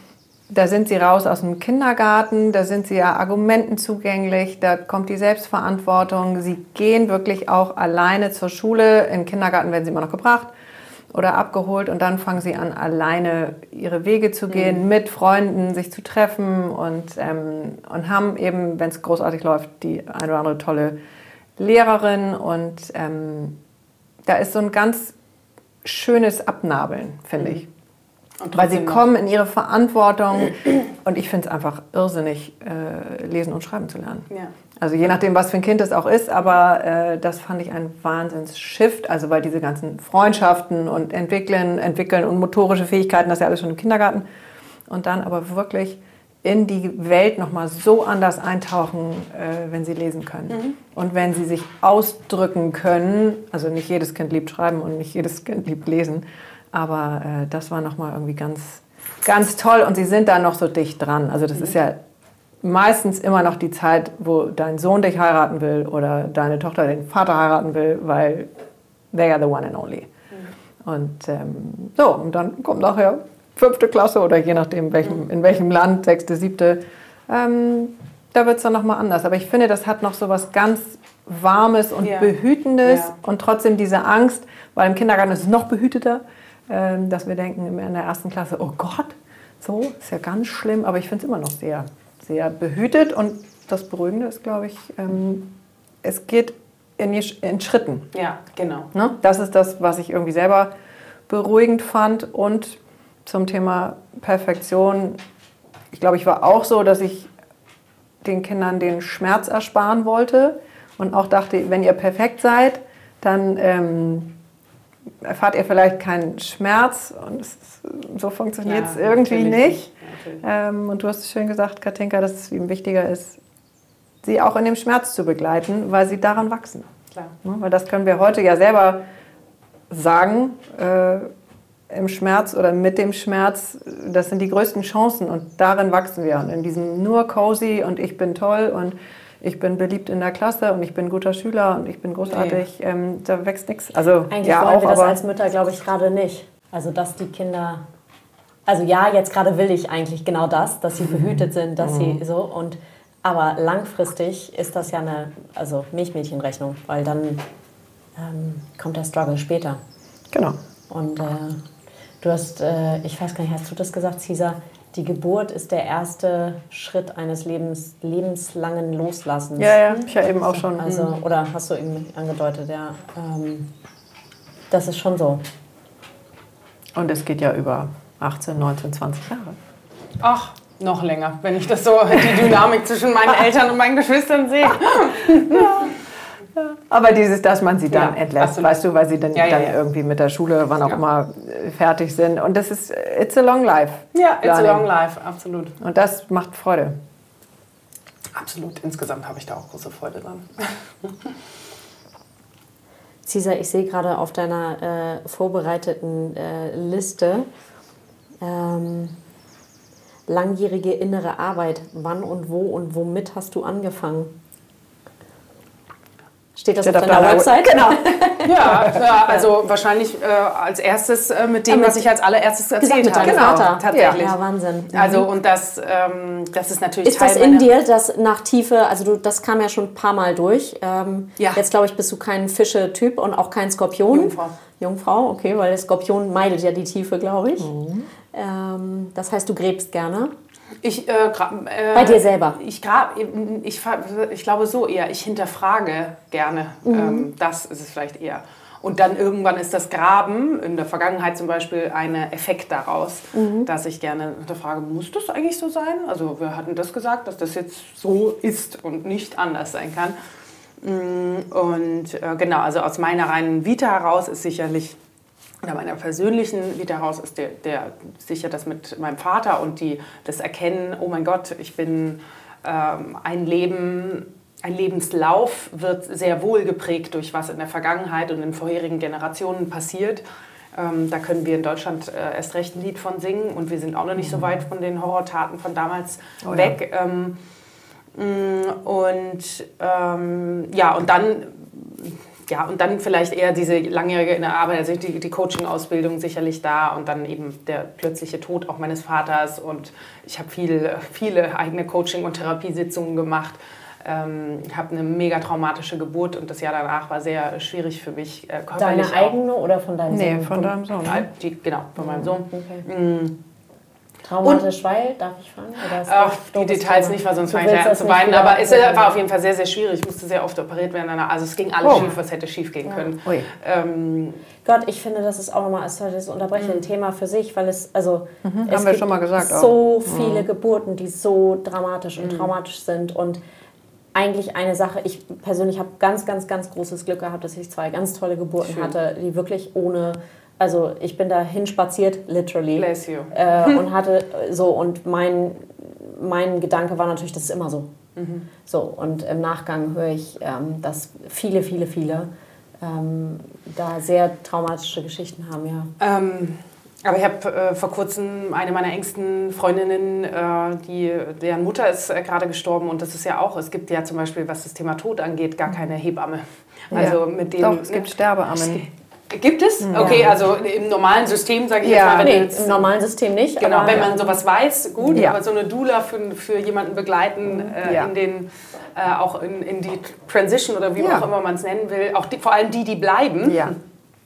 Speaker 2: Da sind sie raus aus dem Kindergarten, da sind sie ja Argumenten zugänglich, da kommt die Selbstverantwortung. Sie gehen wirklich auch alleine zur Schule. Im Kindergarten werden sie immer noch gebracht oder abgeholt und dann fangen sie an, alleine ihre Wege zu gehen, mit Freunden sich zu treffen und, ähm, und haben eben, wenn es großartig läuft, die eine oder andere tolle Lehrerin und ähm, da ist so ein ganz schönes Abnabeln, finde ich.
Speaker 1: Und
Speaker 2: Weil sie kommen in ihre Verantwortung und ich finde es einfach irrsinnig, äh, lesen und schreiben zu lernen.
Speaker 1: Ja.
Speaker 2: Also je nachdem, was für ein Kind es auch ist, aber äh, das fand ich ein Wahnsinns-Shift, also weil diese ganzen Freundschaften und entwickeln, entwickeln und motorische Fähigkeiten, das ist ja alles schon im Kindergarten. Und dann aber wirklich in die Welt nochmal so anders eintauchen, äh, wenn sie lesen können. Mhm. Und wenn sie sich ausdrücken können, also nicht jedes Kind liebt schreiben und nicht jedes Kind liebt lesen, aber äh, das war nochmal irgendwie ganz, ganz toll und sie sind da noch so dicht dran. Also das mhm. ist ja meistens immer noch die Zeit, wo dein Sohn dich heiraten will oder deine Tochter den Vater heiraten will, weil they are the one and only. Mhm. Und ähm, so, und dann kommt nachher fünfte Klasse oder je nachdem, welchem, in welchem Land, sechste, siebte. Ähm, da wird es dann nochmal anders. Aber ich finde, das hat noch so was ganz Warmes und ja. Behütendes ja. und trotzdem diese Angst, weil im Kindergarten ist es noch behüteter, ähm, dass wir denken in der ersten Klasse, oh Gott, so, ist ja ganz schlimm, aber ich finde es immer noch sehr, sehr behütet und das Beruhigende ist, glaube ich, ähm, es geht in, in, Schritten.
Speaker 1: Ja, genau.
Speaker 2: Ne? Das ist das, was ich irgendwie selber beruhigend fand und zum Thema Perfektion. Ich glaube, ich war auch so, dass ich den Kindern den Schmerz ersparen wollte und auch dachte, wenn ihr perfekt seid, dann ähm, erfahrt ihr vielleicht keinen Schmerz und ist, so funktioniert es ja, irgendwie nicht. Ähm, und du hast es schön gesagt, Katinka, dass es ihm wichtiger ist, sie auch in dem Schmerz zu begleiten, weil sie daran wachsen. Klar. Ja, weil das können wir heute ja selber sagen. Äh, im Schmerz oder mit dem Schmerz, das sind die größten Chancen und darin wachsen wir. Und in diesem nur cozy und ich bin toll und ich bin beliebt in der Klasse und ich bin guter Schüler und ich bin großartig, nee. ähm, da wächst nichts.
Speaker 3: Also, Eigentlich ja, wollen auch, wir das als Mütter, glaube ich, gerade nicht. Also, dass die Kinder, also ja, jetzt gerade will ich eigentlich genau das, dass sie behütet sind, dass mhm. sie so und aber langfristig ist das ja eine also Milchmädchenrechnung, weil dann ähm, kommt der Struggle später.
Speaker 2: Genau.
Speaker 3: Und äh, Du hast, äh, ich weiß gar nicht, hast du das gesagt, Cesar? Die Geburt ist der erste Schritt eines Lebens, lebenslangen Loslassens.
Speaker 2: Ja, ja, ich ja eben auch schon.
Speaker 3: Also, mhm. oder hast du eben angedeutet, ja. Ähm, das ist schon so.
Speaker 2: Und es geht ja über 18, 19, 20 Jahre.
Speaker 1: Ach, noch länger, wenn ich das so, die Dynamik zwischen meinen Eltern und meinen Geschwistern sehe.
Speaker 2: ja. Aber dieses, dass man sie dann ja, entlässt, absolut. weißt du, weil sie dann, ja, ja, dann irgendwie mit der Schule, wann auch immer, fertig sind. Und das ist, it's a long life.
Speaker 1: Ja, it's a long life, absolut.
Speaker 2: Und das macht Freude.
Speaker 1: Absolut. Insgesamt habe ich da auch große Freude dran.
Speaker 3: Cesar, ich sehe gerade auf deiner äh, vorbereiteten äh, Liste ähm, langjährige innere Arbeit. Wann und wo und womit hast du angefangen? Steht das Steht auf, auf deiner Website?
Speaker 1: Genau. ja, ja, also wahrscheinlich äh, als erstes äh, mit dem, was ich als allererstes erzählt habe.
Speaker 3: Genau, tatsächlich. Ja, Wahnsinn.
Speaker 1: Mhm. Also und das, ähm, das ist natürlich
Speaker 3: Ist Teil das in dir, das nach Tiefe, also du, das kam ja schon ein paar Mal durch. Ähm, ja. Jetzt glaube ich, bist du kein Fische-Typ und auch kein Skorpion.
Speaker 1: Jungfrau.
Speaker 3: Jungfrau, okay, weil der Skorpion meidet ja die Tiefe, glaube ich. Mhm. Ähm, das heißt, du gräbst gerne.
Speaker 1: Ich, äh, äh,
Speaker 3: Bei dir selber?
Speaker 1: Ich, ich, ich, glaube so eher, ich hinterfrage gerne. Mhm. Ähm, das ist es vielleicht eher. Und dann irgendwann ist das Graben, in der Vergangenheit zum Beispiel, ein Effekt daraus, mhm. dass ich gerne hinterfrage, muss das eigentlich so sein? Also wir hatten das gesagt, dass das jetzt so ist und nicht anders sein kann. Mm, und äh, genau, also aus meiner reinen Vita heraus ist sicherlich oder meiner persönlichen Vita heraus ist der, der sicher das mit meinem Vater und die, das Erkennen, oh mein Gott, ich bin ähm, ein Leben, ein Lebenslauf wird sehr wohl geprägt durch was in der Vergangenheit und in vorherigen Generationen passiert. Ähm, da können wir in Deutschland äh, erst recht ein Lied von singen und wir sind auch noch nicht so weit von den Horrortaten von damals oh, weg. Ja. Ähm, mm, und ähm, ja, und dann ja, und dann vielleicht eher diese langjährige Arbeit, also die, die Coaching-Ausbildung sicherlich da und dann eben der plötzliche Tod auch meines Vaters und ich habe viel, viele eigene Coaching- und Therapiesitzungen gemacht. Ähm, ich habe eine mega traumatische Geburt und das Jahr danach war sehr schwierig für mich
Speaker 3: äh, körperlich. Deine eigene oder von deinem
Speaker 2: Sohn? Nee, von deinem Sohn.
Speaker 1: Die, genau, von meinem Sohn. Okay. Mhm.
Speaker 3: Traumatisch, weil, darf ich fragen?
Speaker 1: Ach, die Details Thema? nicht, weil sonst fange ich an zu weinen. Aber es war auf jeden Fall sehr, sehr schwierig. Ich musste sehr oft operiert werden. Also es ging alles oh. schief, was hätte schief gehen ja. können.
Speaker 3: Ähm, Gott, ich finde, das ist auch nochmal, das unterbrechen, mhm. ein Thema für sich, weil es, also
Speaker 2: mhm, es haben wir schon mal gesagt,
Speaker 3: so auch. viele mhm. Geburten, die so dramatisch und mhm. traumatisch sind und eigentlich eine Sache, ich persönlich habe ganz, ganz, ganz großes Glück gehabt, dass ich zwei ganz tolle Geburten Schön. hatte, die wirklich ohne, also ich bin da hinspaziert, literally.
Speaker 1: Bless you.
Speaker 3: Äh, und hatte so, und mein, mein Gedanke war natürlich, das ist immer so. Mhm. So, und im Nachgang höre ich, ähm, dass viele, viele, viele ähm, da sehr traumatische Geschichten haben, ja.
Speaker 1: Ähm, aber ich habe äh, vor kurzem eine meiner engsten Freundinnen, äh, die, deren Mutter ist äh, gerade gestorben und das ist ja auch, es gibt ja zum Beispiel, was das Thema Tod angeht, gar keine Hebamme.
Speaker 2: Also ja. mit denen, Doch, es gibt Sterbeammen.
Speaker 1: Gibt es? Okay, also im normalen System, sage ich ja. jetzt mal.
Speaker 3: Nee, im normalen System nicht.
Speaker 1: Genau, wenn man sowas weiß, gut, ja. aber so eine Doula für, für jemanden begleiten äh, ja. in den, äh, auch in, in die Transition oder wie auch immer man es nennen will, auch die, vor allem die, die bleiben. Ja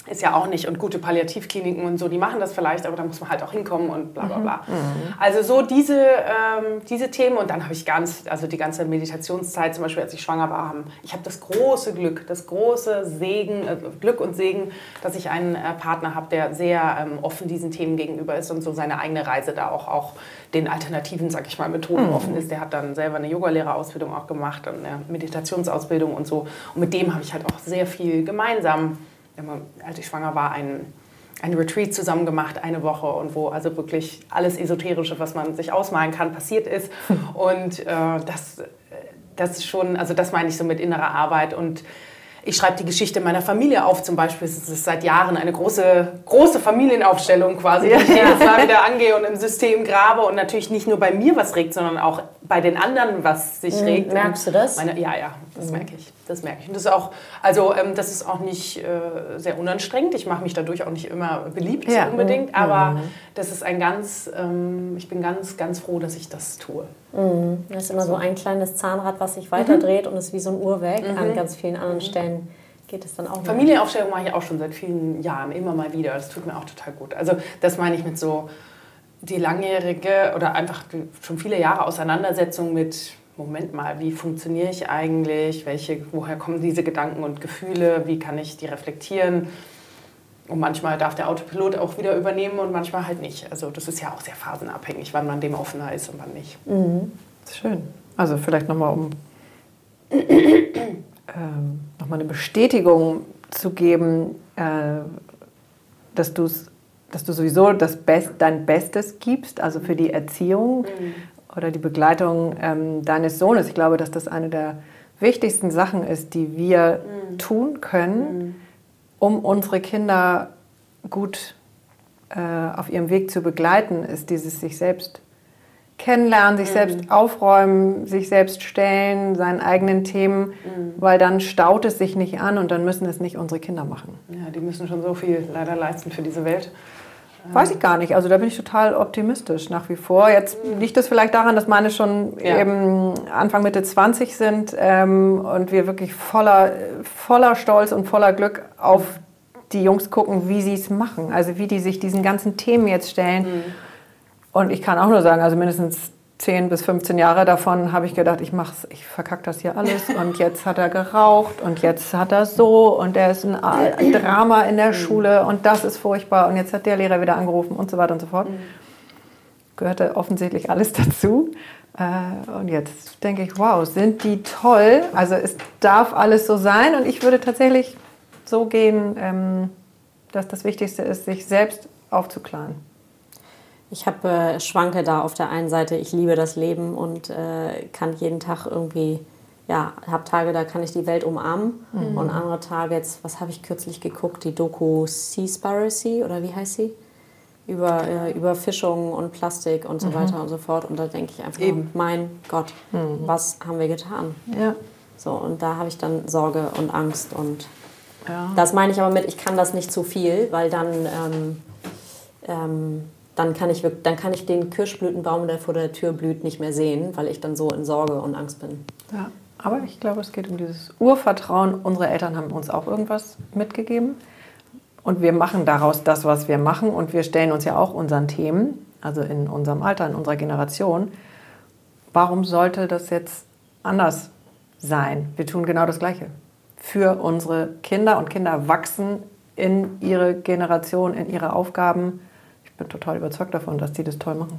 Speaker 1: ist ja auch nicht. Und gute Palliativkliniken und so, die machen das vielleicht, aber da muss man halt auch hinkommen und bla bla bla. Mhm. mhm. Also so diese, ähm, diese Themen und dann habe ich ganz, also die ganze Meditationszeit, zum Beispiel als ich schwanger war, haben, ich habe das große Glück, das große Segen, äh, Glück und Segen, dass ich einen äh, Partner habe, der sehr ähm, offen diesen Themen gegenüber ist und so seine eigene Reise da auch, auch den alternativen, sag ich mal, Methoden mhm. offen ist. Der hat dann selber eine Yogalehrerausbildung auch gemacht und eine Meditationsausbildung und so. Und mit dem habe ich halt auch sehr viel gemeinsam als ich schwanger war, ein, ein Retreat zusammen gemacht, eine Woche und wo also wirklich alles Esoterische, was man sich ausmalen kann, passiert ist. Und äh, das, das schon, also das meine ich so mit innerer Arbeit und ich schreibe die Geschichte meiner Familie auf zum Beispiel. Es ist seit Jahren eine große, große Familienaufstellung quasi, die ich jedes Mal wieder angehe und im System grabe und natürlich nicht nur bei mir was regt, sondern auch bei den anderen was sich mhm, regt.
Speaker 3: Merkst du das?
Speaker 1: Meine, ja, ja, das mhm. merke ich. Das merke ich. Und das ist auch, also ähm, das ist auch nicht äh, sehr unanstrengend. Ich mache mich dadurch auch nicht immer beliebt ja. unbedingt, mhm. aber mhm. das ist ein ganz, ähm, ich bin ganz, ganz froh, dass ich das tue.
Speaker 3: Mhm. Das ist immer so ein kleines Zahnrad, was sich weiterdreht und ist wie so ein Uhrwerk. An mhm. ganz vielen anderen Stellen geht es dann auch.
Speaker 1: Familienaufstellung mache ich auch schon seit vielen Jahren, immer mal wieder. Das tut mir auch total gut. Also das meine ich mit so die langjährige oder einfach schon viele Jahre Auseinandersetzung mit, Moment mal, wie funktioniere ich eigentlich? Welche, woher kommen diese Gedanken und Gefühle? Wie kann ich die reflektieren? Und manchmal darf der Autopilot auch wieder übernehmen und manchmal halt nicht. Also das ist ja auch sehr phasenabhängig, wann man dem offener ist und wann nicht.
Speaker 2: Mhm. Schön. Also vielleicht nochmal, um ähm, nochmal eine Bestätigung zu geben, äh, dass du es dass du sowieso das Best, dein Bestes gibst, also für die Erziehung mhm. oder die Begleitung ähm, deines Sohnes. Ich glaube, dass das eine der wichtigsten Sachen ist, die wir mhm. tun können, mhm. Um unsere Kinder gut äh, auf ihrem Weg zu begleiten, ist dieses sich selbst kennenlernen, sich mhm. selbst aufräumen, sich selbst stellen, seinen eigenen Themen, mhm. weil dann staut es sich nicht an und dann müssen es nicht unsere Kinder machen.
Speaker 1: Ja, die müssen schon so viel leider leisten für diese Welt.
Speaker 2: Weiß ich gar nicht. Also da bin ich total optimistisch nach wie vor. Jetzt liegt es vielleicht daran, dass meine schon ja. eben Anfang Mitte 20 sind ähm, und wir wirklich voller, voller Stolz und voller Glück auf die Jungs gucken, wie sie es machen. Also wie die sich diesen ganzen Themen jetzt stellen. Mhm. Und ich kann auch nur sagen, also mindestens 10 bis 15 Jahre davon habe ich gedacht, ich mach's, ich verkacke das hier alles und jetzt hat er geraucht und jetzt hat er so und er ist ein, Drama in der Schule und das ist furchtbar und jetzt hat der Lehrer wieder angerufen und so weiter und so fort. Gehörte offensichtlich alles dazu. Äh, und jetzt denke ich, wow, sind die toll. Also es darf alles so sein und ich würde tatsächlich so gehen, ähm, dass das Wichtigste ist, sich selbst aufzuklaren.
Speaker 3: Ich habe äh, schwanke da auf der einen Seite, ich liebe das Leben und äh, kann jeden Tag irgendwie, ja, habe Tage, da kann ich die Welt umarmen mhm. und andere Tage, jetzt, was habe ich kürzlich geguckt, die Doku Seaspiracy oder wie heißt sie? Über äh, Überfischung und Plastik und so mhm. weiter und so fort und da denke ich einfach, Eben. mein Gott, mhm. was haben wir getan? Ja. So, und da habe ich dann Sorge und Angst und ja. das meine ich aber mit, ich kann das nicht zu viel, weil dann ähm, ähm, dann kann, ich, dann kann ich den Kirschblütenbaum, der vor der Tür blüht, nicht mehr sehen, weil ich dann so in Sorge und Angst bin.
Speaker 2: Ja, aber ich glaube, es geht um dieses Urvertrauen. Unsere Eltern haben uns auch irgendwas mitgegeben. Und wir machen daraus das, was wir machen. Und wir stellen uns ja auch unseren Themen, also in unserem Alter, in unserer Generation. Warum sollte das jetzt anders sein? Wir tun genau das Gleiche. Für unsere Kinder und Kinder wachsen in ihre Generation, in ihre Aufgaben bin total überzeugt davon, dass die das toll machen.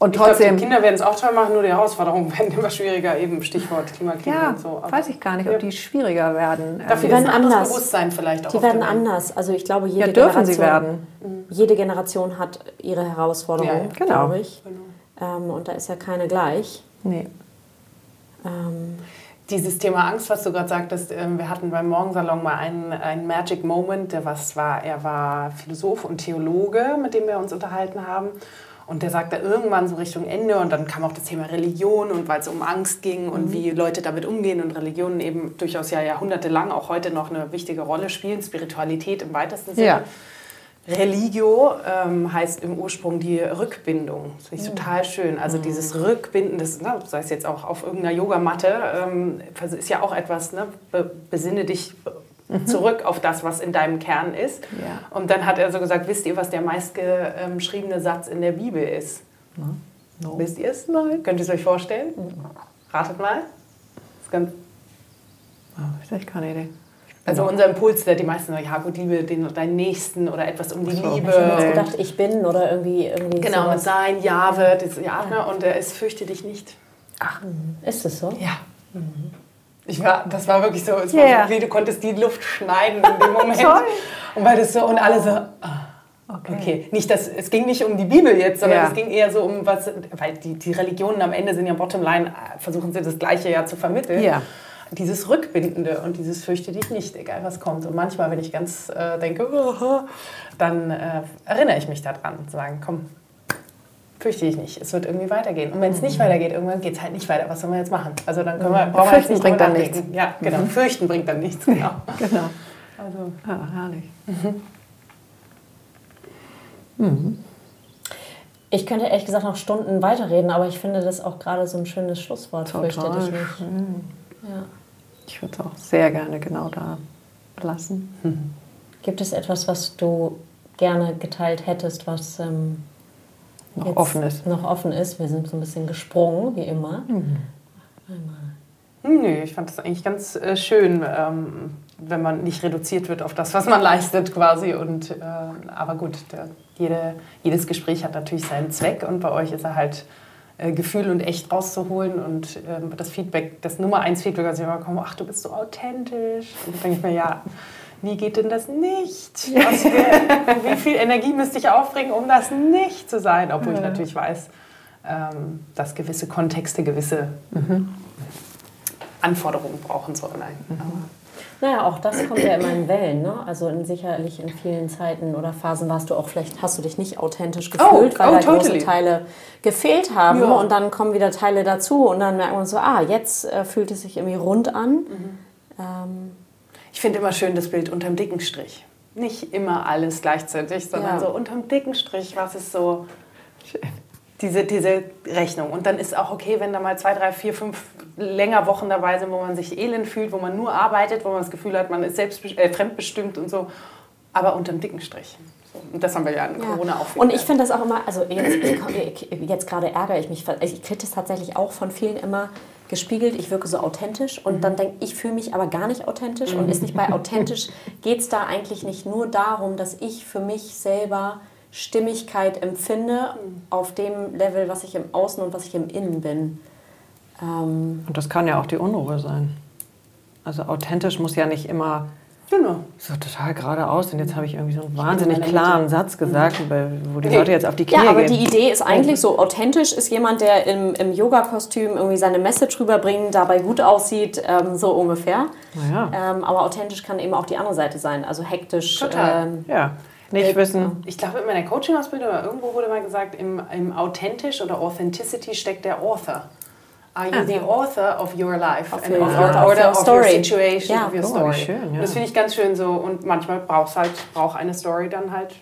Speaker 2: Und
Speaker 1: Ich
Speaker 2: trotzdem,
Speaker 1: die Kinder werden es auch toll machen, nur die Herausforderungen werden immer schwieriger, eben Stichwort Klimakrise
Speaker 2: ja,
Speaker 1: und so. Aber
Speaker 2: weiß ich gar nicht, ob die schwieriger werden.
Speaker 1: Dafür
Speaker 3: werden
Speaker 1: ist ein anderes
Speaker 3: anders.
Speaker 1: Bewusstsein vielleicht auch.
Speaker 3: Die werden anders. Also ich glaube, jede
Speaker 2: ja, dürfen sie
Speaker 3: Generation,
Speaker 2: werden.
Speaker 3: jede Generation hat ihre Herausforderungen,
Speaker 1: Ja.
Speaker 2: Genau.
Speaker 3: glaube ich. Ähm, und da ist ja keine gleich.
Speaker 2: Nee.
Speaker 3: Ähm,
Speaker 1: Dieses Thema Angst, was du gerade sagtest, ähm, wir hatten beim Morgensalon mal einen, einen Magic Moment, der was war, er war Philosoph und Theologe, mit dem wir uns unterhalten haben. Und der sagte irgendwann so Richtung Ende und dann kam auch das Thema Religion und weil es um Angst ging und wie Leute damit umgehen und Religionen eben durchaus ja jahrhundertelang auch heute noch eine wichtige Rolle spielen, Spiritualität im weitesten Sinne.
Speaker 2: Ja.
Speaker 1: Religio ähm, heißt im Ursprung die Rückbindung. Das finde ich total schön. Also dieses Rückbinden, das, ne, sei es jetzt auch auf irgendeiner Yogamatte, ähm, ist ja auch etwas, ne, be besinne dich zurück auf das, was in deinem Kern ist.
Speaker 2: Ja.
Speaker 1: Und dann hat er so gesagt, wisst ihr, was der meistgeschriebene Satz in der Bibel ist?
Speaker 2: No.
Speaker 1: Wisst ihr es? Nein. Könnt ihr es euch vorstellen? Ratet mal. Das ist ganz
Speaker 2: Oh, ich habe keine Idee.
Speaker 1: Also unser Impuls, der die meisten sagen, ja gut, liebe den, deinen Nächsten oder etwas um die Liebe.
Speaker 3: ich habe gedacht, ich bin oder irgendwie, irgendwie
Speaker 1: Genau,
Speaker 3: sowas.
Speaker 1: sein, Jahwe, das Jahwe und er ist fürchte dich nicht.
Speaker 3: Ist es so?
Speaker 1: Ja. Ich war, das war wirklich so, es
Speaker 2: Ja,
Speaker 1: war
Speaker 2: ja.
Speaker 1: so, wie du konntest die Luft schneiden in dem Moment. Und weil das so, und alle so, ah, okay. Nicht, dass, es ging nicht um die Bibel jetzt, sondern
Speaker 2: Ja.
Speaker 1: es ging eher so um was, weil die, die Religionen am Ende sind ja bottomline, äh, versuchen sie das Gleiche ja zu vermitteln.
Speaker 2: Ja.
Speaker 1: Dieses Rückbindende und dieses fürchte dich nicht, egal was kommt. Und manchmal, wenn ich ganz äh, denke, oh, dann äh, erinnere ich mich daran und sagen, komm, fürchte ich nicht. Es wird irgendwie weitergehen. Und wenn es nicht weitergeht, irgendwann geht es halt nicht weiter. Was sollen wir jetzt machen? Also dann können wir, brauchen wir jetzt
Speaker 2: Fürchten
Speaker 1: nicht
Speaker 2: bringt dann
Speaker 1: nachdenken. Ja, genau. Fürchten bringt dann nichts. Genau.
Speaker 2: Genau.
Speaker 1: Also,
Speaker 2: Ah, herrlich.
Speaker 3: Ich könnte ehrlich gesagt noch Stunden weiterreden, aber ich finde das auch gerade so ein schönes Schlusswort. Fürchte
Speaker 2: Total
Speaker 3: dich nicht.
Speaker 2: schön.
Speaker 3: Ja.
Speaker 2: Ich würde es auch sehr gerne genau da lassen.
Speaker 3: Gibt es etwas, was du gerne geteilt hättest, was ähm,
Speaker 2: Noch offen ist.
Speaker 3: Noch offen ist. Wir sind so ein bisschen gesprungen, wie immer.
Speaker 1: hm, nee, ich fand das eigentlich ganz äh, schön, ähm, wenn man nicht reduziert wird auf das, was man leistet quasi. Und, äh, aber gut, der, jede, jedes Gespräch hat natürlich seinen Zweck und bei euch ist er halt Gefühl und echt rauszuholen und ähm, das Feedback, das Nummer eins Feedback, was ich immer bekomme, ach, du bist so authentisch. Und dann denke ich mir, ja, wie geht denn das nicht? Was wie viel Energie müsste ich aufbringen, um das nicht zu sein? Obwohl ich natürlich weiß, ähm, dass gewisse Kontexte gewisse Anforderungen brauchen sollen. Aber
Speaker 3: Naja, auch das kommt ja immer in Wellen. Ne? Also in, sicherlich in vielen Zeiten oder Phasen warst du auch vielleicht, hast du dich nicht authentisch gefühlt,
Speaker 1: Oh,
Speaker 3: weil
Speaker 1: oh,
Speaker 3: da
Speaker 1: totally.
Speaker 3: große Teile gefehlt haben.
Speaker 1: Ja.
Speaker 3: Und dann kommen wieder Teile dazu und dann merkt man so, ah, jetzt äh, fühlt es sich irgendwie rund an.
Speaker 1: Mhm.
Speaker 3: Ähm,
Speaker 1: Ich finde immer schön das Bild unterm dicken Strich. Nicht immer alles gleichzeitig, sondern
Speaker 3: Ja.
Speaker 1: so unterm dicken Strich, was ist so diese, diese Rechnung. Und dann ist auch okay, wenn da mal zwei, drei, vier, fünf länger Wochen dabei sind, wo man sich elend fühlt, wo man nur arbeitet, wo man das Gefühl hat, man ist selbst, äh, fremdbestimmt und so. Aber unterm dicken Strich. Und das haben wir ja in
Speaker 3: Ja.
Speaker 1: Corona auch
Speaker 3: Und ich finde das auch immer, also jetzt, ich, jetzt gerade ärgere ich mich, ich kriege das tatsächlich auch von vielen immer gespiegelt, ich wirke so authentisch und dann denke ich, fühle mich aber gar nicht authentisch und ist nicht bei authentisch, geht es da eigentlich nicht nur darum, dass ich für mich selber Stimmigkeit empfinde auf dem Level, was ich im Außen und was ich im Innen bin. Ähm,
Speaker 2: Und das kann ja auch die Unruhe sein. Also authentisch muss ja nicht immer
Speaker 1: Genau.
Speaker 2: so total geradeaus. Und jetzt habe ich irgendwie so einen wahnsinnig klaren Satz gesagt, wo die. Leute jetzt auf die Knie
Speaker 3: Ja, aber
Speaker 2: gehen.
Speaker 3: die Idee ist eigentlich so, authentisch ist jemand, der im, im Yoga-Kostüm irgendwie seine Message rüberbringt, dabei gut aussieht, ähm, so ungefähr.
Speaker 2: Naja.
Speaker 3: Ähm, aber authentisch kann eben auch die andere Seite sein, also hektisch.
Speaker 1: Total.
Speaker 3: Ähm,
Speaker 2: ja, nicht
Speaker 3: Äh,
Speaker 2: wissen.
Speaker 1: Ich glaube, in meiner Coaching-Ausbildung oder irgendwo wurde mal gesagt, im, im Authentisch oder Authenticity steckt der Author. Are you the author of your life
Speaker 3: Of
Speaker 1: and
Speaker 3: your-
Speaker 1: of
Speaker 3: ja,
Speaker 1: your
Speaker 3: of
Speaker 1: order
Speaker 3: your
Speaker 1: of your
Speaker 3: story.
Speaker 1: situation,
Speaker 3: Ja.
Speaker 1: of your
Speaker 2: Oh,
Speaker 1: story?
Speaker 2: schön, ja.
Speaker 1: Das finde ich ganz schön so. Und manchmal braucht halt braucht eine Story dann halt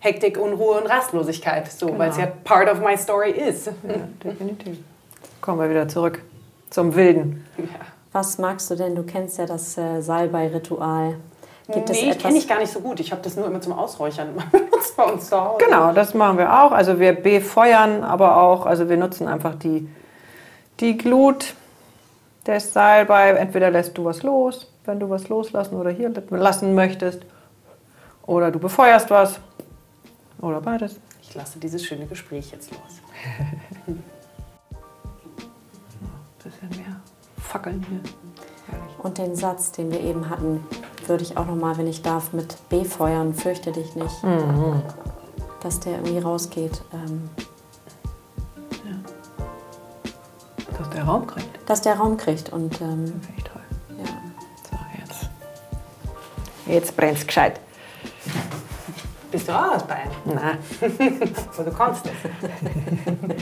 Speaker 1: Hektik, Unruhe und Rastlosigkeit, so, weil es ja part of my story ist.
Speaker 2: Ja, definitiv. Kommen wir wieder zurück zum Wilden.
Speaker 3: Was magst du denn? Du kennst ja das äh, Salbei-Ritual. Gibt
Speaker 1: nee,
Speaker 3: etwas?
Speaker 1: kenne ich gar nicht so gut. Ich habe das nur immer zum Ausräuchern benutzt bei uns zu Hause.
Speaker 2: Genau, das machen wir auch. Also wir befeuern aber auch, also wir nutzen einfach die, die Glut des Salbei. Entweder lässt du was los, wenn du was loslassen oder hier lassen möchtest. Oder du befeuerst was. Oder beides.
Speaker 1: ich lasse dieses schöne Gespräch jetzt los.
Speaker 2: Ein bisschen mehr fackeln hier.
Speaker 3: Und den Satz, den wir eben hatten, würde ich auch nochmal, wenn ich darf, mit befeuern, fürchte dich nicht. Dass der irgendwie rausgeht. Ähm,
Speaker 2: Dass der Raum kriegt.
Speaker 3: dass der Raum kriegt. Und ähm,
Speaker 2: Finde ich toll.
Speaker 3: ja.
Speaker 2: So, jetzt. Jetzt brennt's gescheit.
Speaker 1: Bist du auch aus Bayern?
Speaker 2: Nein,
Speaker 1: Wo du kannst es.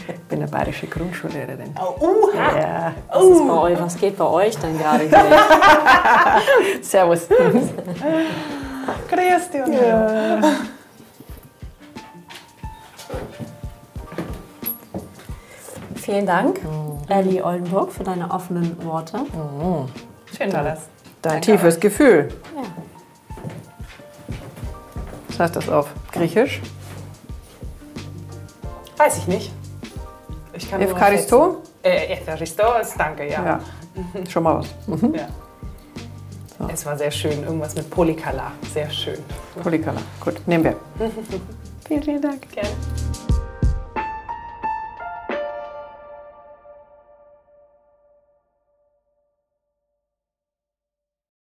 Speaker 2: ich bin eine bayerische Grundschullehrerin.
Speaker 1: Oh, uh,
Speaker 2: Ja,
Speaker 3: Was, ist bei euch, was geht bei euch denn gerade
Speaker 2: servus.
Speaker 1: grüß dich.
Speaker 3: Vielen Dank, Ellie Oldenburg, für deine offenen Worte.
Speaker 1: Schön war das.
Speaker 2: Dein
Speaker 1: Danke
Speaker 2: tiefes Gefühl.
Speaker 3: Ja.
Speaker 2: Was heißt das auf Griechisch?
Speaker 1: Weiß ich nicht. Ich kann
Speaker 2: Evcharisto?
Speaker 1: schätzen. Äh, Evcharistos, danke, ja.
Speaker 2: Ja, schon mal was. Mhm.
Speaker 1: ja. Es war sehr schön. Irgendwas mit Polikala. Sehr schön.
Speaker 2: Polikala. Gut, nehmen wir. vielen, vielen Dank.
Speaker 1: Gerne.